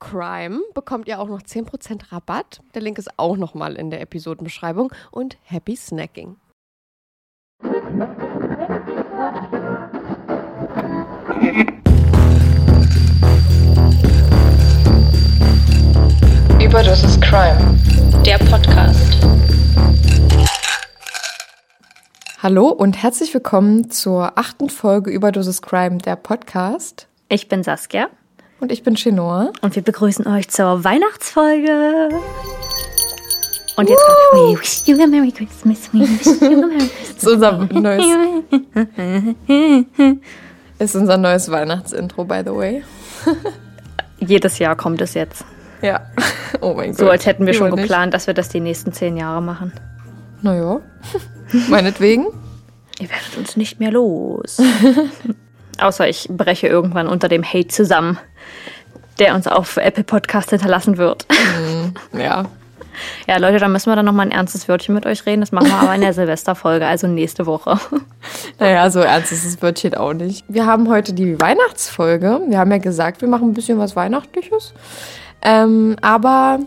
CRIME bekommt ihr auch noch 10% Rabatt. Der Link ist auch nochmal in der Episodenbeschreibung. Und happy snacking. Überdosis Crime, der Podcast. Hallo und herzlich willkommen zur achten Folge Überdosis Crime, der Podcast. Ich bin Saskia Und ich bin Chenoa. und wir begrüßen euch zur Weihnachtsfolge. Und jetzt kommt We wish you a Merry Christmas. We wish you a Merry Das ist unser neues, ist unser neues Weihnachtsintro, by the way. Jedes Jahr kommt es jetzt. Ja. Oh mein Gott. So als hätten wir schon nicht. geplant, dass wir das die nächsten zehn Jahre machen. Naja. Meinetwegen. Ihr werdet uns nicht mehr los. Außer ich breche irgendwann unter dem Hate zusammen, der uns auf Apple Podcast hinterlassen wird. Ja. Ja, Leute, da müssen wir dann nochmal ein ernstes Wörtchen mit euch reden. Das machen wir aber in der Silvesterfolge, also nächste Woche. Naja, so ernst ist das Wörtchen auch nicht. Wir haben heute die Weihnachtsfolge. Wir haben ja gesagt, wir machen ein bisschen was Weihnachtliches. Ähm, aber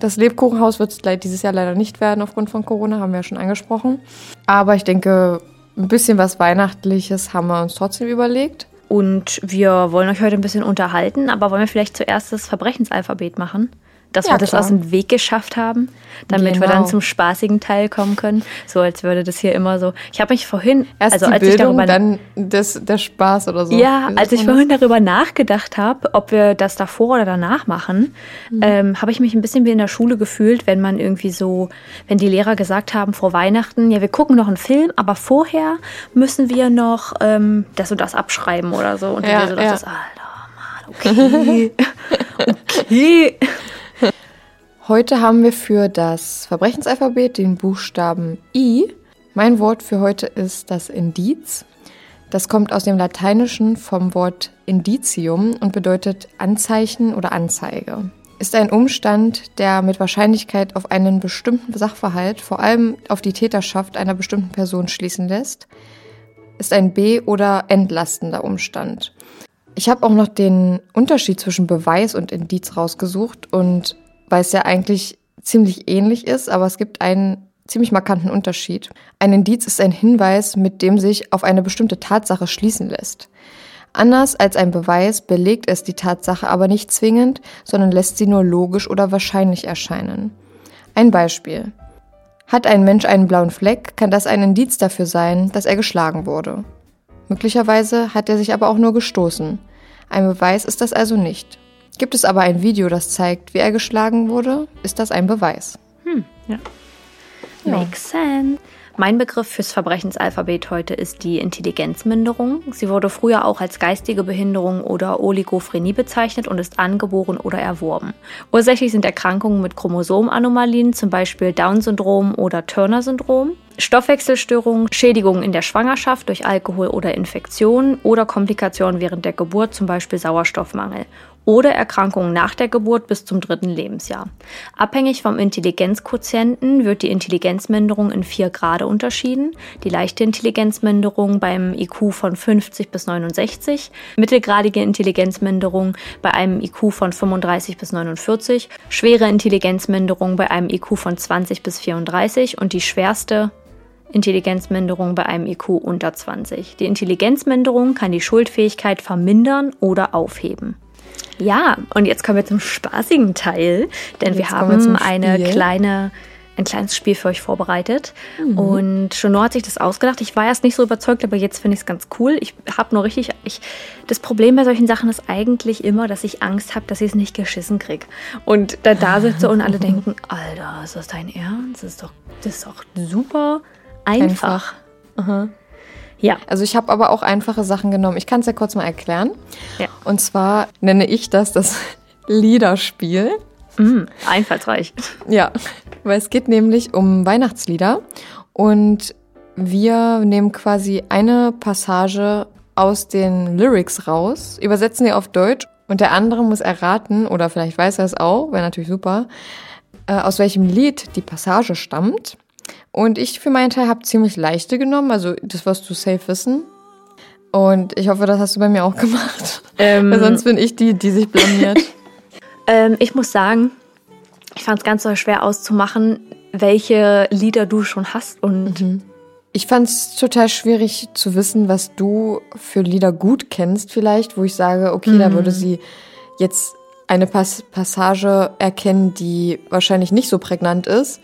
das Lebkuchenhaus wird es dieses Jahr leider nicht werden aufgrund von Corona, haben wir ja schon angesprochen. Aber ich denke, ein bisschen was Weihnachtliches haben wir uns trotzdem überlegt. Und wir wollen euch heute ein bisschen unterhalten, aber wollen wir vielleicht zuerst das Verbrechensalphabet machen? Dass Ja, wir das klar. aus dem Weg geschafft haben, damit wir Genau. dann zum spaßigen Teil kommen können. So als würde das hier immer so. Ich habe mich vorhin, Erst also die als ich Bildung, darüber dann das, der Spaß oder so. ja, als ich vorhin darüber nachgedacht habe, ob wir das davor oder danach machen, Mhm. ähm, habe ich mich ein bisschen wie in der Schule gefühlt, wenn man irgendwie so, wenn die Lehrer gesagt haben vor Weihnachten, ja, wir gucken noch einen Film, aber vorher müssen wir noch ähm, das und das abschreiben oder so. Und Ja, dann so ja. das, Alter, Mann, okay, okay. Heute haben wir für das Verbrechensalphabet den Buchstaben I. Mein Wort für heute ist das Indiz. Das kommt aus dem Lateinischen vom Wort Indicium und bedeutet Anzeichen oder Anzeige. Ist ein Umstand, der mit Wahrscheinlichkeit auf einen bestimmten Sachverhalt, vor allem auf die Täterschaft einer bestimmten Person schließen lässt, ist ein be- oder entlastender Umstand. Ich habe auch noch den Unterschied zwischen Beweis und Indiz rausgesucht und weil es ja eigentlich ziemlich ähnlich ist, aber es gibt einen ziemlich markanten Unterschied. Ein Indiz ist ein Hinweis, mit dem sich auf eine bestimmte Tatsache schließen lässt. Anders als ein Beweis belegt es die Tatsache aber nicht zwingend, sondern lässt sie nur logisch oder wahrscheinlich erscheinen. Ein Beispiel. Hat ein Mensch einen blauen Fleck, kann das ein Indiz dafür sein, dass er geschlagen wurde. Möglicherweise hat er sich aber auch nur gestoßen. Ein Beweis ist das also nicht. Gibt es aber ein Video, das zeigt, wie er geschlagen wurde, ist das ein Beweis. Makes sense. Mein Begriff fürs Verbrechensalphabet heute ist die Intelligenzminderung. Sie wurde früher auch als geistige Behinderung oder Oligophrenie bezeichnet und ist angeboren oder erworben. Ursächlich sind Erkrankungen mit Chromosomanomalien, zum Beispiel Down-Syndrom oder Turner-Syndrom. Stoffwechselstörungen, Schädigungen in der Schwangerschaft durch Alkohol oder Infektionen oder Komplikationen während der Geburt, zum Beispiel Sauerstoffmangel. Oder Erkrankungen nach der Geburt bis zum dritten Lebensjahr. Abhängig vom Intelligenzquotienten wird die Intelligenzminderung in vier Grade unterschieden. Die leichte Intelligenzminderung beim IQ von 50 bis 69, mittelgradige Intelligenzminderung bei einem IQ von 35 bis 49, schwere Intelligenzminderung bei einem IQ von 20 bis 34 und die schwerste Intelligenzminderung bei einem IQ unter 20. Die Intelligenzminderung kann die Schuldfähigkeit vermindern oder aufheben. Ja, und jetzt kommen wir zum spaßigen Teil, denn wir Jetzt wir haben zum eine kleine, ein kleines Spiel für euch vorbereitet. Mhm. Und Chono hat sich das ausgedacht. Ich war erst nicht so überzeugt, aber jetzt finde ich es ganz cool. Ich habe nur richtig. Ich, das Problem bei solchen Sachen ist eigentlich immer, dass ich Angst habe, dass ich es nicht geschissen krieg. Und da da sitze und alle denken, Alter, ist das dein Ernst? Das ist doch, das ist doch super einfach. Ja. Also ich habe aber auch einfache Sachen genommen. Ich kann es ja kurz mal erklären. Ja. Und zwar nenne ich das das Liederspiel. Mm, einfallsreich. Ja, weil es geht nämlich um Weihnachtslieder und wir nehmen quasi eine Passage aus den Lyrics raus, übersetzen die auf Deutsch und der andere muss erraten, oder vielleicht weiß er es auch, wäre natürlich super, äh, aus welchem Lied die Passage stammt. Und ich für meinen Teil habe ziemlich leichte genommen, also das wirst du safe wissen. Und ich hoffe, das hast du bei mir auch gemacht. Ähm, Weil sonst bin ich die, die sich blamiert. Ähm, ich muss sagen, ich fand es ganz so schwer auszumachen, welche Lieder du schon hast und Ich fand es total schwierig zu wissen, was du für Lieder gut kennst, vielleicht, wo ich sage, okay, da würde sie jetzt eine Pas Passage erkennen, die wahrscheinlich nicht so prägnant ist.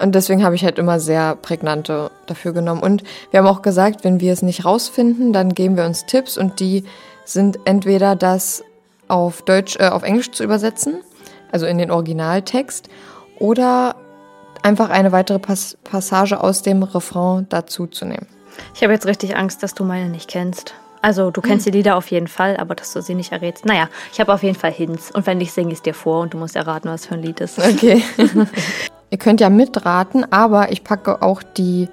Und deswegen habe ich halt immer sehr prägnante dafür genommen. Und wir haben auch gesagt, wenn wir es nicht rausfinden, dann geben wir uns Tipps und die sind entweder das auf Deutsch, äh, auf Englisch zu übersetzen, also in den Originaltext, oder einfach eine weitere Pas Passage aus dem Refrain dazu zu nehmen. ich habe jetzt richtig Angst, dass du meine nicht kennst. Also du kennst die Lieder auf jeden Fall, aber dass du sie nicht errätst. Naja, ich habe auf jeden Fall Hints. Und wenn ich singe ich es dir vor und du musst erraten, was für ein Lied ist. Okay. Ihr könnt ja mitraten, aber ich packe auch die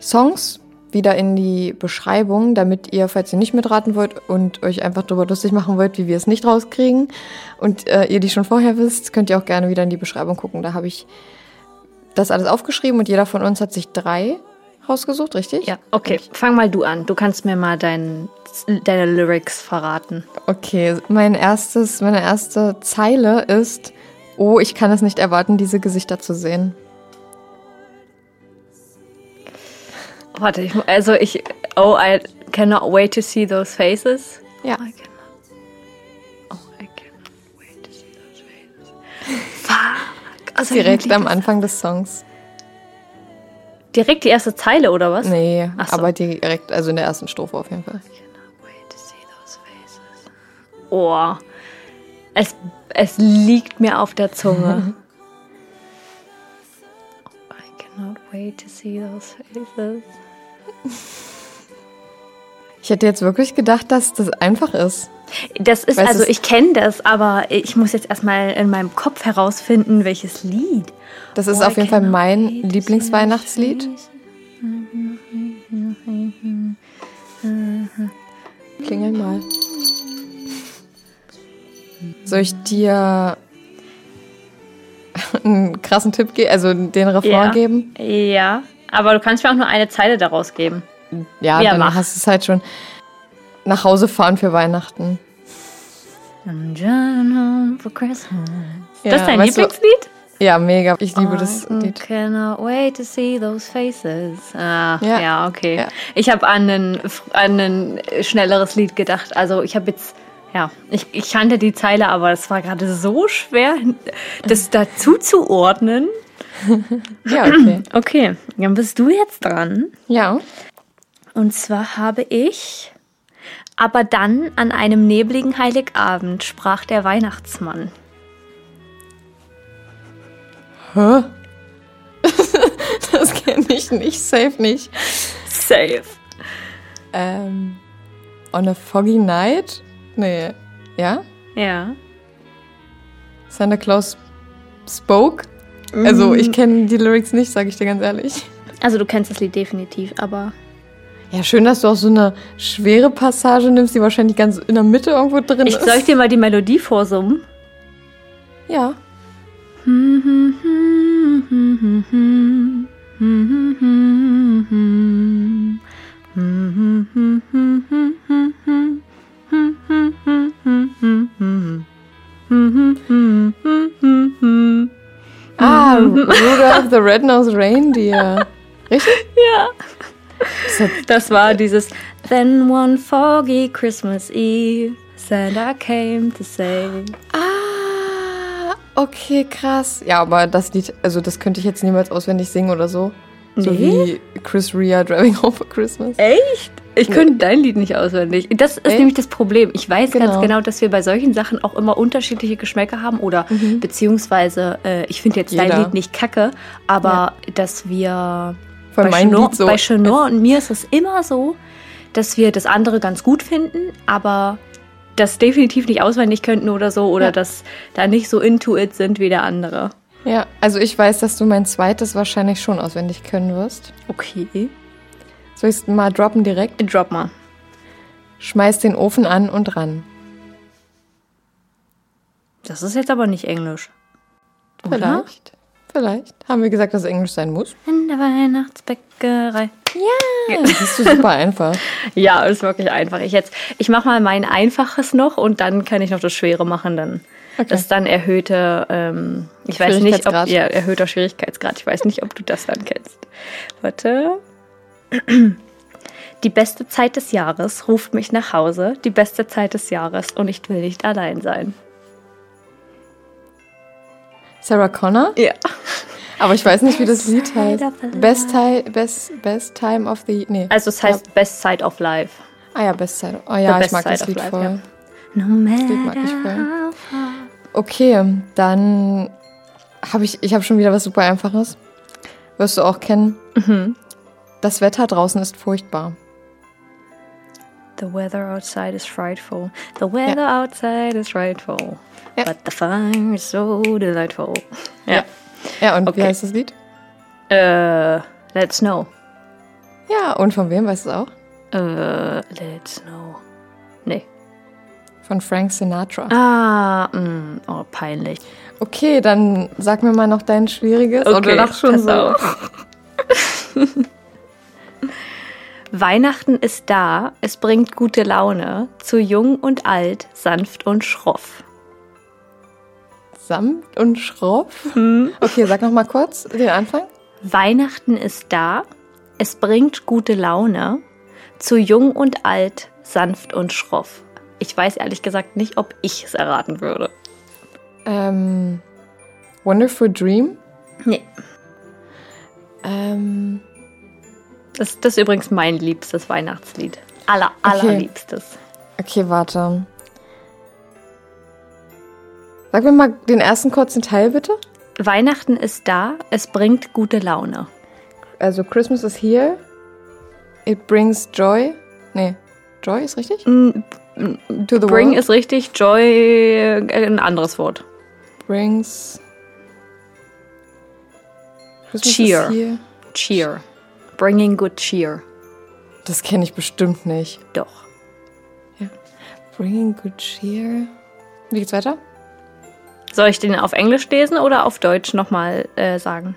Songs wieder in die Beschreibung, damit ihr, falls ihr nicht mitraten wollt und euch einfach darüber lustig machen wollt, wie wir es nicht rauskriegen und äh, ihr die schon vorher wisst, könnt ihr auch gerne wieder in die Beschreibung gucken. Da habe ich das alles aufgeschrieben und jeder von uns hat sich drei rausgesucht, richtig? Ja, okay. Fang mal du an. Du kannst mir mal dein, deine Lyrics verraten. Okay, mein erstes, meine erste Zeile ist, oh, ich kann es nicht erwarten, diese Gesichter zu sehen. Warte, ich, also ich, oh, I, cannot wait to see those faces. Ja. I cannot. Oh, I cannot wait to see those faces. Fuck. Also Direkt am Anfang des Songs. Direkt die erste Zeile, oder was? Nee, so. aber direkt, also in der ersten Strophe auf jeden Fall. Wait to see those faces. Oh, es, es liegt mir auf der Zunge. I cannot wait to see those faces. Ich hätte jetzt wirklich gedacht, dass das einfach ist. Das ist, also ich kenne das, aber ich muss jetzt erstmal in meinem Kopf herausfinden, welches Lied. Das ist Oh, auf I jeden Fall mein Lieblingsweihnachtslied. Klingel mal. Soll ich dir einen krassen Tipp geben, also den Refrain Ja. geben? Ja, aber du kannst mir auch nur eine Zeile daraus geben. Ja, Ja, dann mach. hast du es halt schon. Nach Hause fahren für Weihnachten. I'm driving home for Christmas. Ja, das ist dein weißt du- Lieblingslied? Ja, mega. Ich liebe das I Lied. cannot wait to see those faces. Ah, Ja. ja, okay. Ich habe an ein, an ein schnelleres Lied gedacht. Also ich habe jetzt, ja, ich, ich kannte die Zeile, aber es war gerade so schwer, das dazu zu ordnen. Ja, okay. Okay, dann bist du jetzt dran. Ja. Und zwar habe ich, aber dann an einem nebligen Heiligabend sprach der Weihnachtsmann. Hä? das kenne ich nicht, safe nicht. Safe. Ähm, on a foggy night? Nee. Ja? Ja. Santa Claus spoke? Also, ich kenne die Lyrics nicht, sage ich dir ganz ehrlich. Also du kennst das Lied definitiv, aber Ja, schön, dass du auch so eine schwere Passage nimmst, die wahrscheinlich ganz in der Mitte irgendwo drin ich ist. soll ich dir mal die Melodie vorsummen? ja. Rudolph the Red-Nosed Reindeer. Richtig? Ja. Das war dieses Then one foggy Christmas Eve Santa came to say Ah, okay, krass. Ja, aber das Lied, also das könnte ich jetzt niemals auswendig singen oder so. So Nee? wie Chris Rea Driving Home for Christmas. Echt? Ich könnte dein Lied nicht auswendig. Das ist Echt? nämlich das Problem. Ich weiß ganz Genau. genau, dass wir bei solchen Sachen auch immer unterschiedliche Geschmäcker haben oder beziehungsweise, äh, ich finde jetzt dein Jeder. Lied nicht kacke, aber dass wir Von bei Lied so. bei Chanor und mir ist es immer so, dass wir das andere ganz gut finden, aber das definitiv nicht auswendig könnten oder so oder Ja. dass da nicht so into it sind wie der andere. Ja, also ich weiß, dass du mein zweites wahrscheinlich schon auswendig können wirst. Okay. Soll ich es mal droppen direkt? Drop mal. Schmeiß den Ofen an und ran. Das ist jetzt aber nicht Englisch. Oder? Vielleicht. Vielleicht. Haben wir gesagt, dass es Englisch sein muss? In der Weihnachtsbäckerei. Das ist super einfach. Ja, ist wirklich einfach. Ich jetzt, ich mache mal mein einfaches noch und dann kann ich noch das Schwere machen. Dann das ist dann erhöhte, ähm, ich weiß nicht, ob ja, erhöhter Schwierigkeitsgrad. Ich weiß nicht, ob du das dann kennst. Warte. Die beste Zeit des Jahres ruft mich nach Hause. Die beste Zeit des Jahres und ich will nicht allein sein. Sarah Connor? Ja. Aber ich weiß nicht, wie das Lied heißt. Best, ti best, best Time of the... Nee. Also es heißt Best Side of Life. Ah ja, Best Side. Oh ja, The ich mag das Lied Life, voll. ja. No matter mag ich voll. Okay, dann habe ich, ich habe schon wieder was super Einfaches. Wirst du auch kennen. Mhm. Das Wetter draußen ist furchtbar. The weather outside is frightful. The weather outside is frightful. Ja. But the fire is so delightful. Ja. Ja, und wie Okay. heißt das Lied? Äh, let snow. Ja, und von wem weißt du es auch? Äh, let snow. Nee. Von Frank Sinatra. Ah, mh, oh, peinlich. Okay, dann sag mir mal noch dein schwieriges. Oh, du lachst schon so. Weihnachten ist da, es bringt gute Laune, zu jung und alt, sanft und schroff. Samt und schroff. Hm. Okay, sag noch mal kurz den Anfang. Weihnachten ist da, es bringt gute Laune, Zu jung und alt, sanft und schroff. Ich weiß ehrlich gesagt nicht, ob ich es erraten würde. Ähm, Wonderful Dream? Nee. Ähm, Das, das ist übrigens mein liebstes Weihnachtslied. Aller, Okay. allerliebstes. okay, warte. Sag mir mal den ersten kurzen Teil bitte. Weihnachten ist da, es bringt gute Laune. Also Christmas is here. It brings joy. Nee, joy ist richtig? Mm, To the Bring world. ist richtig, Joy äh, ein anderes Wort. brings Christmas Cheer. Cheer. Bringing good cheer. Das kenne ich bestimmt nicht. Doch. Bringing good cheer. Wie geht's weiter? Soll ich den auf Englisch lesen oder auf Deutsch nochmal äh, sagen?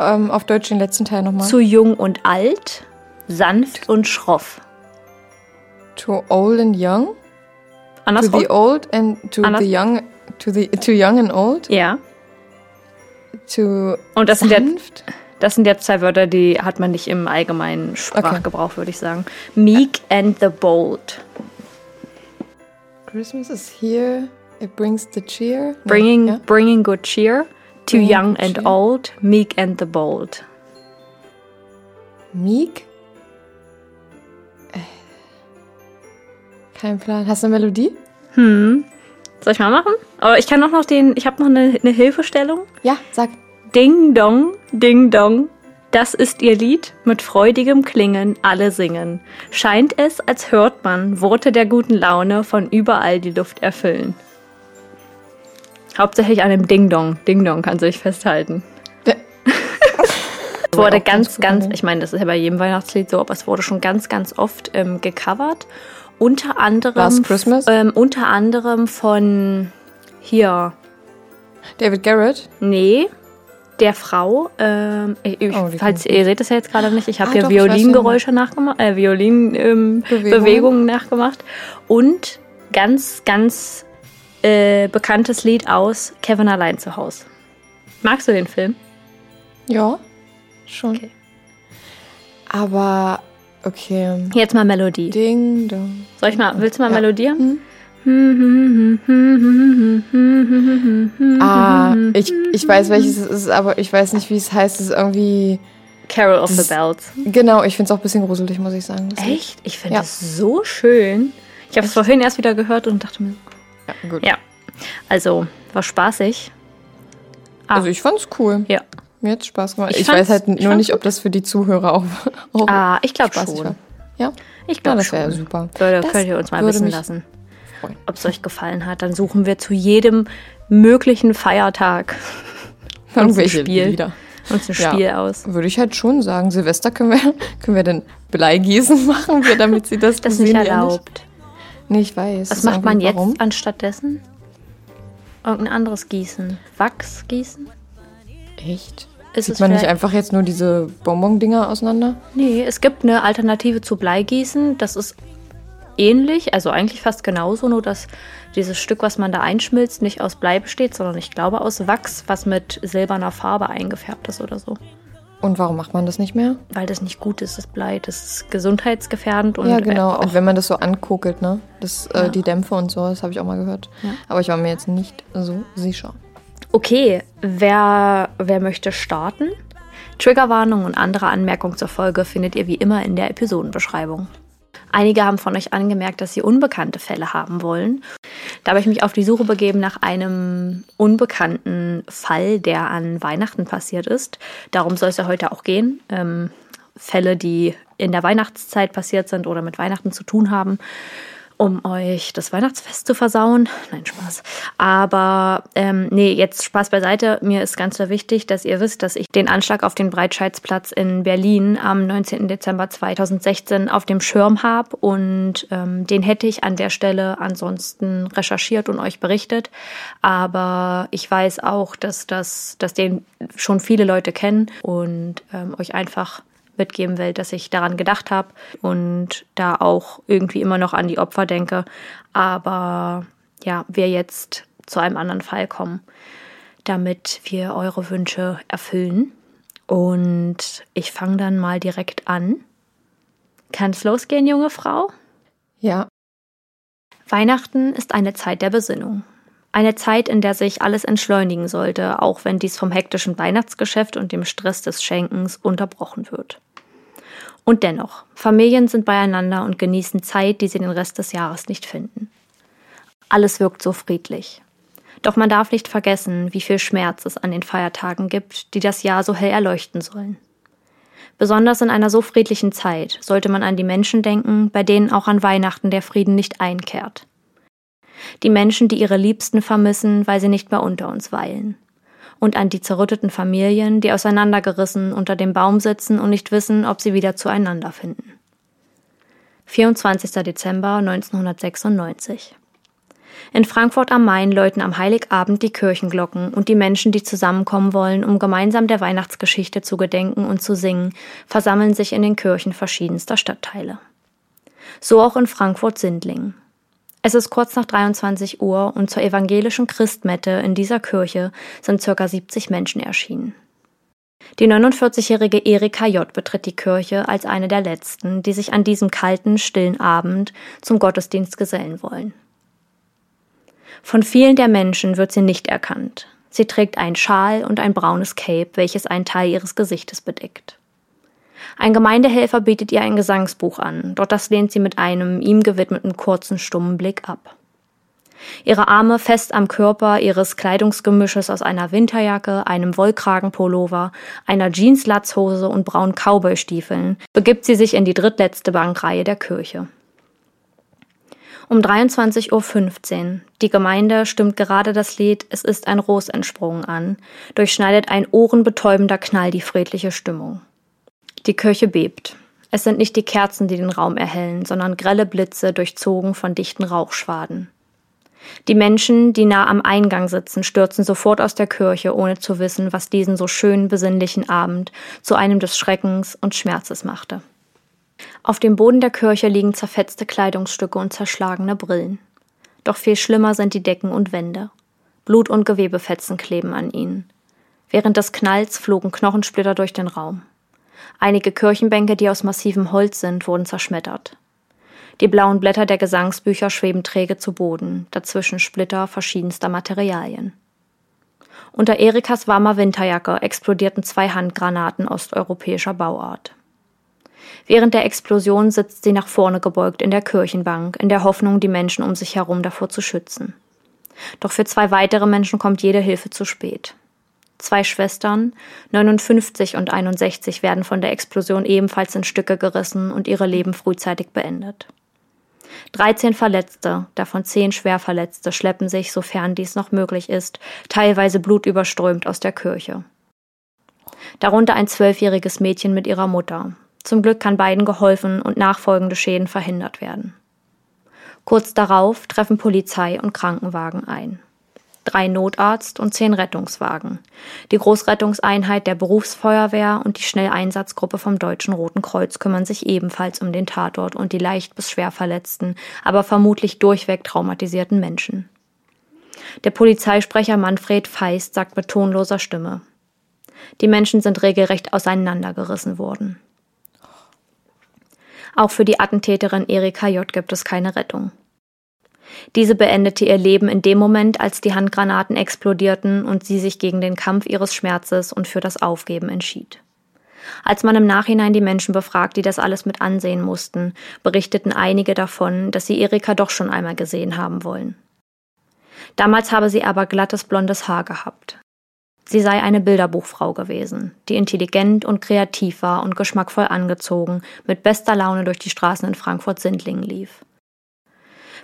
Ähm, auf Deutsch den letzten Teil nochmal. Zu jung und alt, sanft und schroff. To old and young. To Andersrum? the old and to Anders- the young. To the to young and old. Ja. To Und das sind, ja, sanft. Das sind jetzt zwei Wörter, die hat man nicht im allgemeinen Sprachgebrauch, würde ich sagen. Meek and the bold. Christmas is here. It brings the cheer. Bringing, ja? bringing good cheer. To Bringing young and cheer. old, meek and the bold. Meek. Äh. Kein Plan. Hast du eine Melodie? Hm. Soll ich mal machen? Aber ich kann auch noch den, ich habe noch eine, eine Hilfestellung. Ja, sag. Ding dong, ding dong. Das ist ihr Lied, mit freudigem Klingen alle singen. Scheint es, als hört man Worte der guten Laune von überall die Luft erfüllen. Hauptsächlich an dem Ding dong. Ding dong kann sich festhalten. Ja. Es wurde ganz ganz, ich meine, das ist ja bei jedem Weihnachtslied so, aber es wurde schon ganz, ganz oft ähm, gecovert. Unter anderem, Last Christmas? Ähm, unter anderem von hier, David Garrett. Nee, der Frau. Ähm, ich, Oh, falls ihr seht das ja jetzt gerade nicht, ich habe Ah, hier doch, Violingeräusche nachgemacht, äh, Violin-Bewegungen ähm, nachgemacht und ganz, ganz äh, bekanntes Lied aus Kevin allein zu Hause. Magst du den Film? Ja, schon. Okay. Aber, okay. Jetzt mal Melodie. Ding dong. Soll ich mal? Willst du mal Ja. melodieren? Ah, ich, ich weiß, welches es ist, aber ich weiß nicht, wie es heißt. Es ist irgendwie. Carol of the Bells. Genau, ich finde es auch ein bisschen gruselig, muss ich sagen. das. Echt? Ich finde Ja. das so schön. Ich habe es vorhin erst wieder gehört und dachte mir, Ja, gut. ja, also war spaßig. Ah. Also, ich fand's cool. Ja. Mir hat's Spaß gemacht. Ich Ich, weiß halt nur nicht, ob das für die Zuhörer auch, auch Ah, ich glaube schon. war. Ja? Ich Ja, glaube das wäre super. Würde, Das könnt ihr uns mal wissen lassen. Ob es euch gefallen hat. Dann suchen wir zu jedem möglichen Feiertag Irgendwelche Spiel. Lieder. uns ein Ja. Spiel aus. Würde ich halt schon sagen. Silvester können wir, können wir denn Bleigießen machen, wir, damit sie das Das ist nicht ja erlaubt. Nee, ich weiß. Was macht man jetzt Warum? anstattdessen? Irgendein anderes Gießen. Wachs gießen? Echt? Ist Sieht es man nicht einfach jetzt nur diese Bonbon-Dinger auseinander? Nee, es gibt eine Alternative zu Bleigießen. Das ist ähnlich, also eigentlich fast genauso, nur dass dieses Stück, was man da einschmilzt, nicht aus Blei besteht, sondern ich glaube aus Wachs, was mit silberner Farbe eingefärbt ist oder so. Und warum macht man das nicht mehr? Weil das nicht gut ist, das Blei. Das ist gesundheitsgefährdend und ja, genau. auch wenn man das so ankokelt, ne? Das, Ja. äh, die Dämpfe und so, das habe ich auch mal gehört. Ja. Aber ich war mir jetzt nicht so sicher. Okay, wer, wer möchte starten? Triggerwarnung und andere Anmerkungen zur Folge findet ihr wie immer in der Episodenbeschreibung. Einige haben von euch angemerkt, dass sie unbekannte Fälle haben wollen. Da habe ich mich auf die Suche begeben nach einem unbekannten Fall, der an Weihnachten passiert ist. Darum soll es ja heute auch gehen. Ähm, Fälle, die in der Weihnachtszeit passiert sind oder mit Weihnachten zu tun haben um euch das Weihnachtsfest zu versauen. Nein, Spaß. Aber ähm, nee, jetzt Spaß beiseite. Mir ist ganz wichtig, dass ihr wisst, dass ich den Anschlag auf den Breitscheidsplatz in Berlin am 19. Dezember 2016 auf dem Schirm habe und ähm, den hätte ich an der Stelle ansonsten recherchiert und euch berichtet. Aber ich weiß auch, dass das, dass den schon viele Leute kennen und ähm, euch einfach mitgeben will, dass ich daran gedacht habe und da auch irgendwie immer noch an die Opfer denke. Aber ja, wir jetzt zu einem anderen Fall kommen, damit wir eure Wünsche erfüllen. Und ich fange dann mal direkt an. Kann es losgehen, junge Frau? Ja. Weihnachten ist eine Zeit der Besinnung. Eine Zeit, in der sich alles entschleunigen sollte, auch wenn dies vom hektischen Weihnachtsgeschäft und dem Stress des Schenkens unterbrochen wird. Und dennoch, Familien sind beieinander und genießen Zeit, die sie den Rest des Jahres nicht finden. Alles wirkt so friedlich. Doch man darf nicht vergessen, wie viel Schmerz es an den Feiertagen gibt, die das Jahr so hell erleuchten sollen. Besonders in einer so friedlichen Zeit sollte man an die Menschen denken, bei denen auch an Weihnachten der Frieden nicht einkehrt. Die Menschen, die ihre Liebsten vermissen, weil sie nicht mehr unter uns weilen und an die zerrütteten Familien, die auseinandergerissen unter dem Baum sitzen und nicht wissen, ob sie wieder zueinander finden. 24. Dezember 1996 in Frankfurt am Main läuten am Heiligabend die Kirchenglocken und die Menschen, die zusammenkommen wollen, um gemeinsam der Weihnachtsgeschichte zu gedenken und zu singen, versammeln sich in den Kirchen verschiedenster Stadtteile. So auch in Frankfurt-Sindlingen. Es ist kurz nach 23 Uhr und zur evangelischen Christmette in dieser Kirche sind ca. 70 Menschen erschienen. Die 49-jährige Erika J. betritt die Kirche als eine der letzten, die sich an diesem kalten, stillen Abend zum Gottesdienst gesellen wollen. Von vielen der Menschen wird sie nicht erkannt. Sie trägt einen Schal und ein braunes Cape, welches einen Teil ihres Gesichtes bedeckt. Ein Gemeindehelfer bietet ihr ein Gesangsbuch an, doch das lehnt sie mit einem ihm gewidmeten kurzen, stummen Blick ab. Ihre Arme fest am Körper ihres Kleidungsgemisches aus einer Winterjacke, einem Wollkragenpullover, einer Jeans-Latzhose und braunen Cowboystiefeln begibt sie sich in die drittletzte Bankreihe der Kirche. Um 23.15 Uhr. Die Gemeinde stimmt gerade das Lied Es ist ein Ros entsprungen an, durchschneidet ein ohrenbetäubender Knall die friedliche Stimmung. Die Kirche bebt. Es sind nicht die Kerzen, die den Raum erhellen, sondern grelle Blitze durchzogen von dichten Rauchschwaden. Die Menschen, die nah am Eingang sitzen, stürzen sofort aus der Kirche, ohne zu wissen, was diesen so schönen, besinnlichen Abend zu einem des Schreckens und Schmerzes machte. Auf dem Boden der Kirche liegen zerfetzte Kleidungsstücke und zerschlagene Brillen. Doch viel schlimmer sind die Decken und Wände. Blut- und Gewebefetzen kleben an ihnen. Während des Knalls flogen Knochensplitter durch den Raum. Einige Kirchenbänke, die aus massivem Holz sind, wurden zerschmettert. Die blauen Blätter der Gesangsbücher schweben träge zu Boden, dazwischen Splitter verschiedenster Materialien. Unter Erikas warmer Winterjacke explodierten zwei Handgranaten osteuropäischer Bauart. Während der Explosion sitzt sie nach vorne gebeugt in der Kirchenbank, in der Hoffnung, die Menschen um sich herum davor zu schützen. Doch für zwei weitere Menschen kommt jede Hilfe zu spät. Zwei Schwestern, 59 und 61, werden von der Explosion ebenfalls in Stücke gerissen und ihre Leben frühzeitig beendet. 13 Verletzte, davon 10 Schwerverletzte, schleppen sich, sofern dies noch möglich ist, teilweise blutüberströmt aus der Kirche. Darunter ein zwölfjähriges Mädchen mit ihrer Mutter. Zum Glück kann beiden geholfen und nachfolgende Schäden verhindert werden. Kurz darauf treffen Polizei und Krankenwagen ein. Drei Notarzt und zehn Rettungswagen, die Großrettungseinheit der Berufsfeuerwehr und die Schnelleinsatzgruppe vom Deutschen Roten Kreuz kümmern sich ebenfalls um den Tatort und die leicht bis schwer verletzten, aber vermutlich durchweg traumatisierten Menschen. Der Polizeisprecher Manfred Feist sagt mit tonloser Stimme. Die Menschen sind regelrecht auseinandergerissen worden. Auch für die Attentäterin Erika J. gibt es keine Rettung. Diese beendete ihr Leben in dem Moment, als die Handgranaten explodierten und sie sich gegen den Kampf ihres Schmerzes und für das Aufgeben entschied. Als man im Nachhinein die Menschen befragt, die das alles mit ansehen mussten, berichteten einige davon, dass sie Erika doch schon einmal gesehen haben wollen. Damals habe sie aber glattes blondes Haar gehabt. Sie sei eine Bilderbuchfrau gewesen, die intelligent und kreativ war und geschmackvoll angezogen, mit bester Laune durch die Straßen in Frankfurt-Sindlingen lief.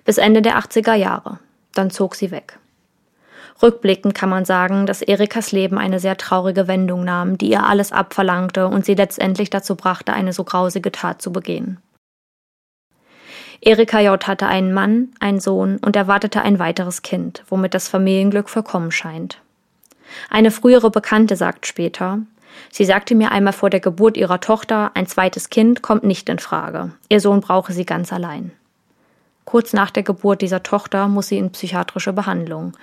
Bis Ende der 80er Jahre. Dann zog sie weg. Rückblickend kann man sagen, dass Erikas Leben eine sehr traurige Wendung nahm, die ihr alles abverlangte und sie letztendlich dazu brachte, eine so grausige Tat zu begehen. Erika J. hatte einen Mann, einen Sohn und erwartete ein weiteres Kind, womit das Familienglück vollkommen scheint. Eine frühere Bekannte sagt später, sie sagte mir einmal vor der Geburt ihrer Tochter, ein zweites Kind kommt nicht in Frage. Ihr Sohn brauche sie ganz allein. Kurz nach der Geburt dieser Tochter muss sie in psychiatrische Behandlung.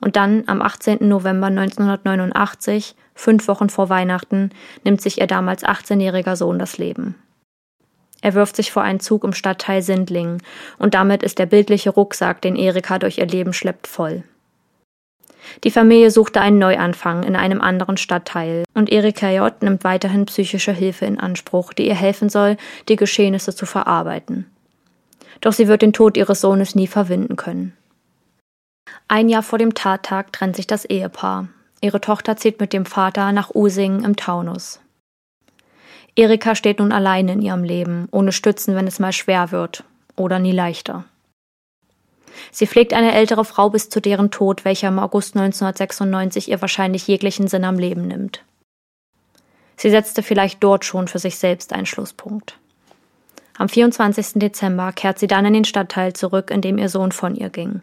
Und dann, am 18. November 1989, fünf Wochen vor Weihnachten, nimmt sich ihr damals 18-jähriger Sohn das Leben. Er wirft sich vor einen Zug im Stadtteil Sindlingen und damit ist der bildliche Rucksack, den Erika durch ihr Leben schleppt, voll. Die Familie suchte einen Neuanfang in einem anderen Stadtteil und Erika J. nimmt weiterhin psychische Hilfe in Anspruch, die ihr helfen soll, die Geschehnisse zu verarbeiten. Doch sie wird den Tod ihres Sohnes nie verwinden können. Ein Jahr vor dem Tattag trennt sich das Ehepaar. Ihre Tochter zieht mit dem Vater nach Usingen im Taunus. Erika steht nun allein in ihrem Leben, ohne Stützen, wenn es mal schwer wird oder nie leichter. Sie pflegt eine ältere Frau bis zu deren Tod, welcher im August 1996 ihr wahrscheinlich jeglichen Sinn am Leben nimmt. Sie setzte vielleicht dort schon für sich selbst einen Schlusspunkt. Am 24. Dezember kehrt sie dann in den Stadtteil zurück, in dem ihr Sohn von ihr ging.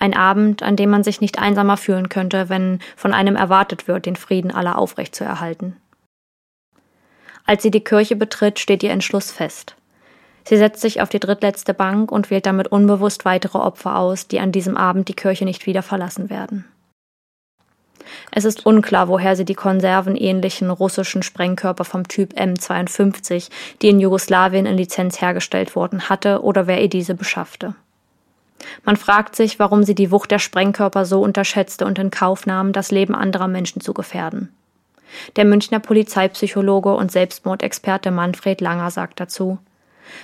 Ein Abend, an dem man sich nicht einsamer fühlen könnte, wenn von einem erwartet wird, den Frieden aller aufrechtzuerhalten. Als sie die Kirche betritt, steht ihr Entschluss fest. Sie setzt sich auf die drittletzte Bank und wählt damit unbewusst weitere Opfer aus, die an diesem Abend die Kirche nicht wieder verlassen werden. Es ist unklar, woher sie die konservenähnlichen russischen Sprengkörper vom Typ M52, die in Jugoslawien in Lizenz hergestellt wurden, hatte oder wer ihr diese beschaffte. Man fragt sich, warum sie die Wucht der Sprengkörper so unterschätzte und in Kauf nahm, das Leben anderer Menschen zu gefährden. Der Münchner Polizeipsychologe und Selbstmordexperte Manfred Langer sagt dazu,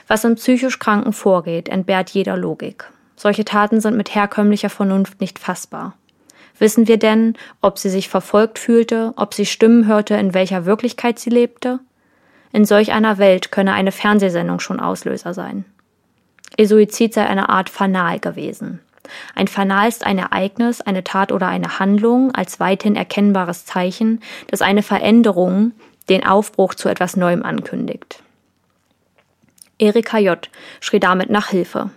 was im psychisch Kranken vorgeht, entbehrt jeder Logik. Solche Taten sind mit herkömmlicher Vernunft nicht fassbar. Wissen wir denn, ob sie sich verfolgt fühlte, ob sie Stimmen hörte, in welcher Wirklichkeit sie lebte? In solch einer Welt könne eine Fernsehsendung schon Auslöser sein. Ihr Suizid sei eine Art Fanal gewesen. Ein Fanal ist ein Ereignis, eine Tat oder eine Handlung als weithin erkennbares Zeichen, das eine Veränderung, den Aufbruch zu etwas Neuem ankündigt. Erika J. schrie damit nach Hilfe.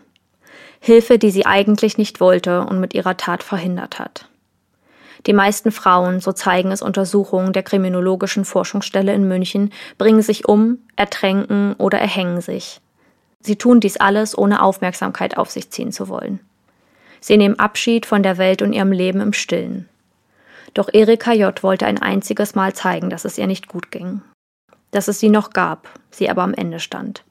Hilfe, die sie eigentlich nicht wollte und mit ihrer Tat verhindert hat. Die meisten Frauen, so zeigen es Untersuchungen der Kriminologischen Forschungsstelle in München, bringen sich um, ertränken oder erhängen sich. Sie tun dies alles, ohne Aufmerksamkeit auf sich ziehen zu wollen. Sie nehmen Abschied von der Welt und ihrem Leben im Stillen. Doch Erika J. wollte ein einziges Mal zeigen, dass es ihr nicht gut ging. Dass es sie noch gab, sie aber am Ende stand.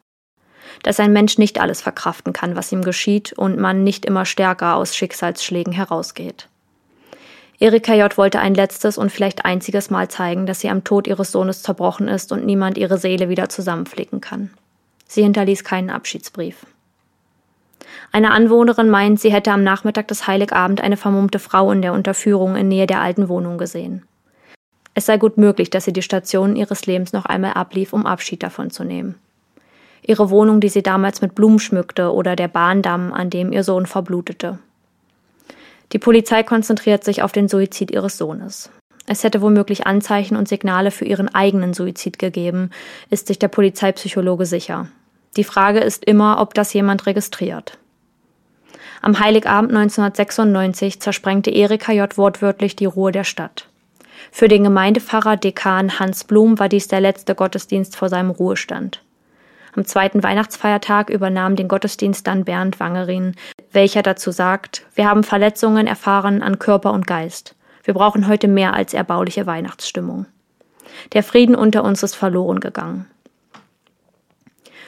Dass ein Mensch nicht alles verkraften kann, was ihm geschieht, und man nicht immer stärker aus Schicksalsschlägen herausgeht. Erika J. wollte ein letztes und vielleicht einziges Mal zeigen, dass sie am Tod ihres Sohnes zerbrochen ist und niemand ihre Seele wieder zusammenflicken kann. Sie hinterließ keinen Abschiedsbrief. Eine Anwohnerin meint, sie hätte am Nachmittag des Heiligabend eine vermummte Frau in der Unterführung in Nähe der alten Wohnung gesehen. Es sei gut möglich, dass sie die Stationen ihres Lebens noch einmal ablief, um Abschied davon zu nehmen. Ihre Wohnung, die sie damals mit Blumen schmückte, oder der Bahndamm, an dem ihr Sohn verblutete. Die Polizei konzentriert sich auf den Suizid ihres Sohnes. Es hätte womöglich Anzeichen und Signale für ihren eigenen Suizid gegeben, ist sich der Polizeipsychologe sicher. Die Frage ist immer, ob das jemand registriert. Am Heiligabend 1996 zersprengte Erika J. wortwörtlich die Ruhe der Stadt. Für den Gemeindepfarrer Dekan Hans Blum war dies der letzte Gottesdienst vor seinem Ruhestand. Am zweiten Weihnachtsfeiertag übernahm den Gottesdienst dann Bernd Wangerin, welcher dazu sagt, wir haben Verletzungen erfahren an Körper und Geist. Wir brauchen heute mehr als erbauliche Weihnachtsstimmung. Der Frieden unter uns ist verloren gegangen.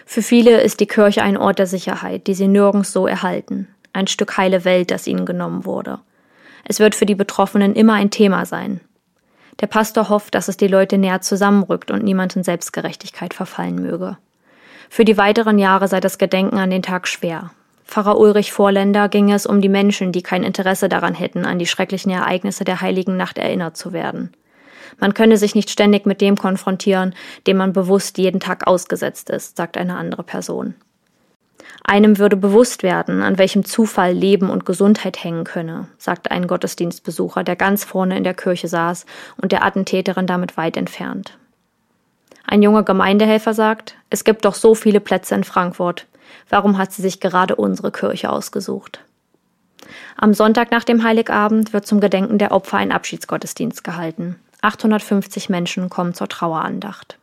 Für viele ist die Kirche ein Ort der Sicherheit, die sie nirgends so erhalten ein Stück heile Welt, das ihnen genommen wurde. Es wird für die Betroffenen immer ein Thema sein. Der Pastor hofft, dass es die Leute näher zusammenrückt und niemand in Selbstgerechtigkeit verfallen möge. Für die weiteren Jahre sei das Gedenken an den Tag schwer. Pfarrer Ulrich Vorländer ging es um die Menschen, die kein Interesse daran hätten, an die schrecklichen Ereignisse der heiligen Nacht erinnert zu werden. Man könne sich nicht ständig mit dem konfrontieren, dem man bewusst jeden Tag ausgesetzt ist, sagt eine andere Person. Einem würde bewusst werden, an welchem Zufall Leben und Gesundheit hängen könne, sagte ein Gottesdienstbesucher, der ganz vorne in der Kirche saß und der Attentäterin damit weit entfernt. Ein junger Gemeindehelfer sagt, es gibt doch so viele Plätze in Frankfurt. Warum hat sie sich gerade unsere Kirche ausgesucht? Am Sonntag nach dem Heiligabend wird zum Gedenken der Opfer ein Abschiedsgottesdienst gehalten. 850 Menschen kommen zur Trauerandacht.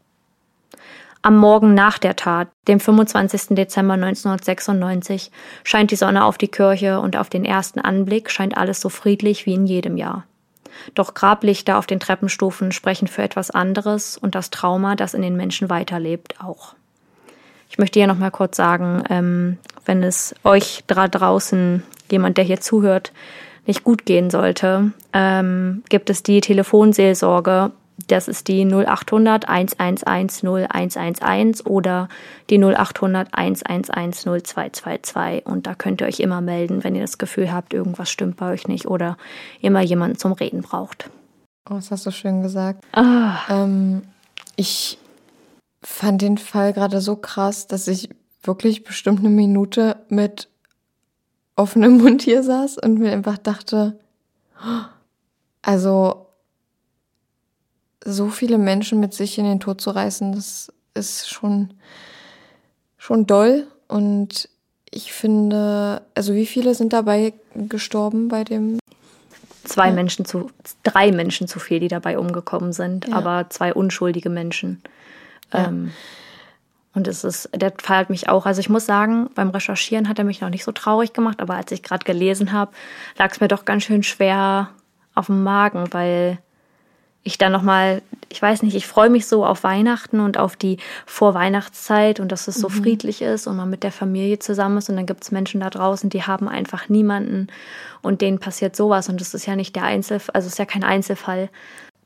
Am Morgen nach der Tat, dem 25. Dezember 1996, scheint die Sonne auf die Kirche und auf den ersten Anblick scheint alles so friedlich wie in jedem Jahr. Doch Grablichter auf den Treppenstufen sprechen für etwas anderes und das Trauma, das in den Menschen weiterlebt, auch. ich möchte hier nochmal kurz sagen, ähm, wenn es euch da draußen, jemand, der hier zuhört, nicht gut gehen sollte, ähm, gibt es die Telefonseelsorge. Das ist die 0800 111 0111 oder die 0800 111 0222. Und da könnt ihr euch immer melden, wenn ihr das Gefühl habt, irgendwas stimmt bei euch nicht oder mal jemanden zum Reden braucht. Oh, das hast du schön gesagt. Ah. Ähm, ich fand den Fall gerade so krass, dass ich wirklich bestimmt eine Minute mit offenem Mund hier saß und mir einfach dachte, also so viele Menschen mit sich in den Tod zu reißen, das ist schon, schon doll. Und ich finde, also wie viele sind dabei gestorben bei dem? Zwei ja. Menschen zu, drei Menschen zu viel, die dabei umgekommen sind, ja. aber zwei unschuldige Menschen. Ja. Ähm, und es ist, der Fall hat mich auch, also ich muss sagen, beim Recherchieren hat er mich noch nicht so traurig gemacht, aber als ich gerade gelesen habe, lag es mir doch ganz schön schwer auf dem Magen, weil ich dann nochmal, ich weiß nicht, ich freue mich so auf Weihnachten und auf die Vorweihnachtszeit und dass es so mhm. friedlich ist und man mit der Familie zusammen ist und dann gibt es Menschen da draußen, die haben einfach niemanden und denen passiert sowas und das ist ja nicht der Einzelfall, also es ist ja kein Einzelfall.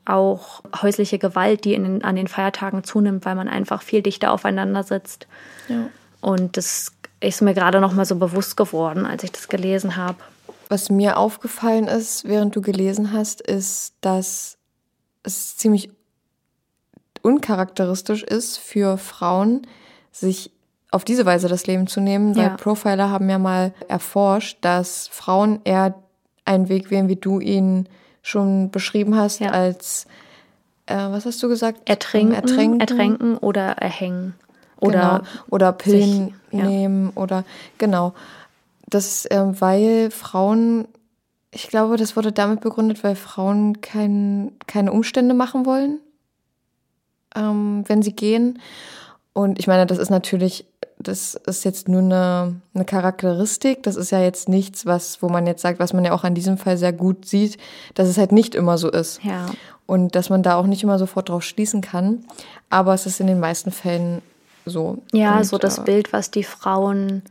Auch häusliche Gewalt, die den, an den Feiertagen zunimmt, weil man einfach viel dichter aufeinander sitzt. Ja. Und das ist mir gerade nochmal so bewusst geworden, als ich das gelesen habe. Was mir aufgefallen ist, während du gelesen hast, ist, dass es ziemlich uncharakteristisch ist für Frauen, sich auf diese Weise das Leben zu nehmen, ja. weil Profiler haben ja mal erforscht, dass Frauen eher einen Weg wählen, wie du ihn schon beschrieben hast, ja. als äh, was hast du gesagt? Ertrinken, ertränken, ertränken oder erhängen. Oder, genau. oder Pillen sich, ja. nehmen oder genau. Das, äh, weil Frauen ich glaube, das wurde damit begründet, weil Frauen kein, keine Umstände machen wollen, ähm, wenn sie gehen. Und ich meine, das ist natürlich, das ist jetzt nur eine, eine Charakteristik. Das ist ja jetzt nichts, was, wo man jetzt sagt, was man ja auch an diesem Fall sehr gut sieht, dass es halt nicht immer so ist. Ja. Und dass man da auch nicht immer sofort drauf schließen kann. Aber es ist in den meisten Fällen so. Ja, Und, so das äh, Bild, was die Frauen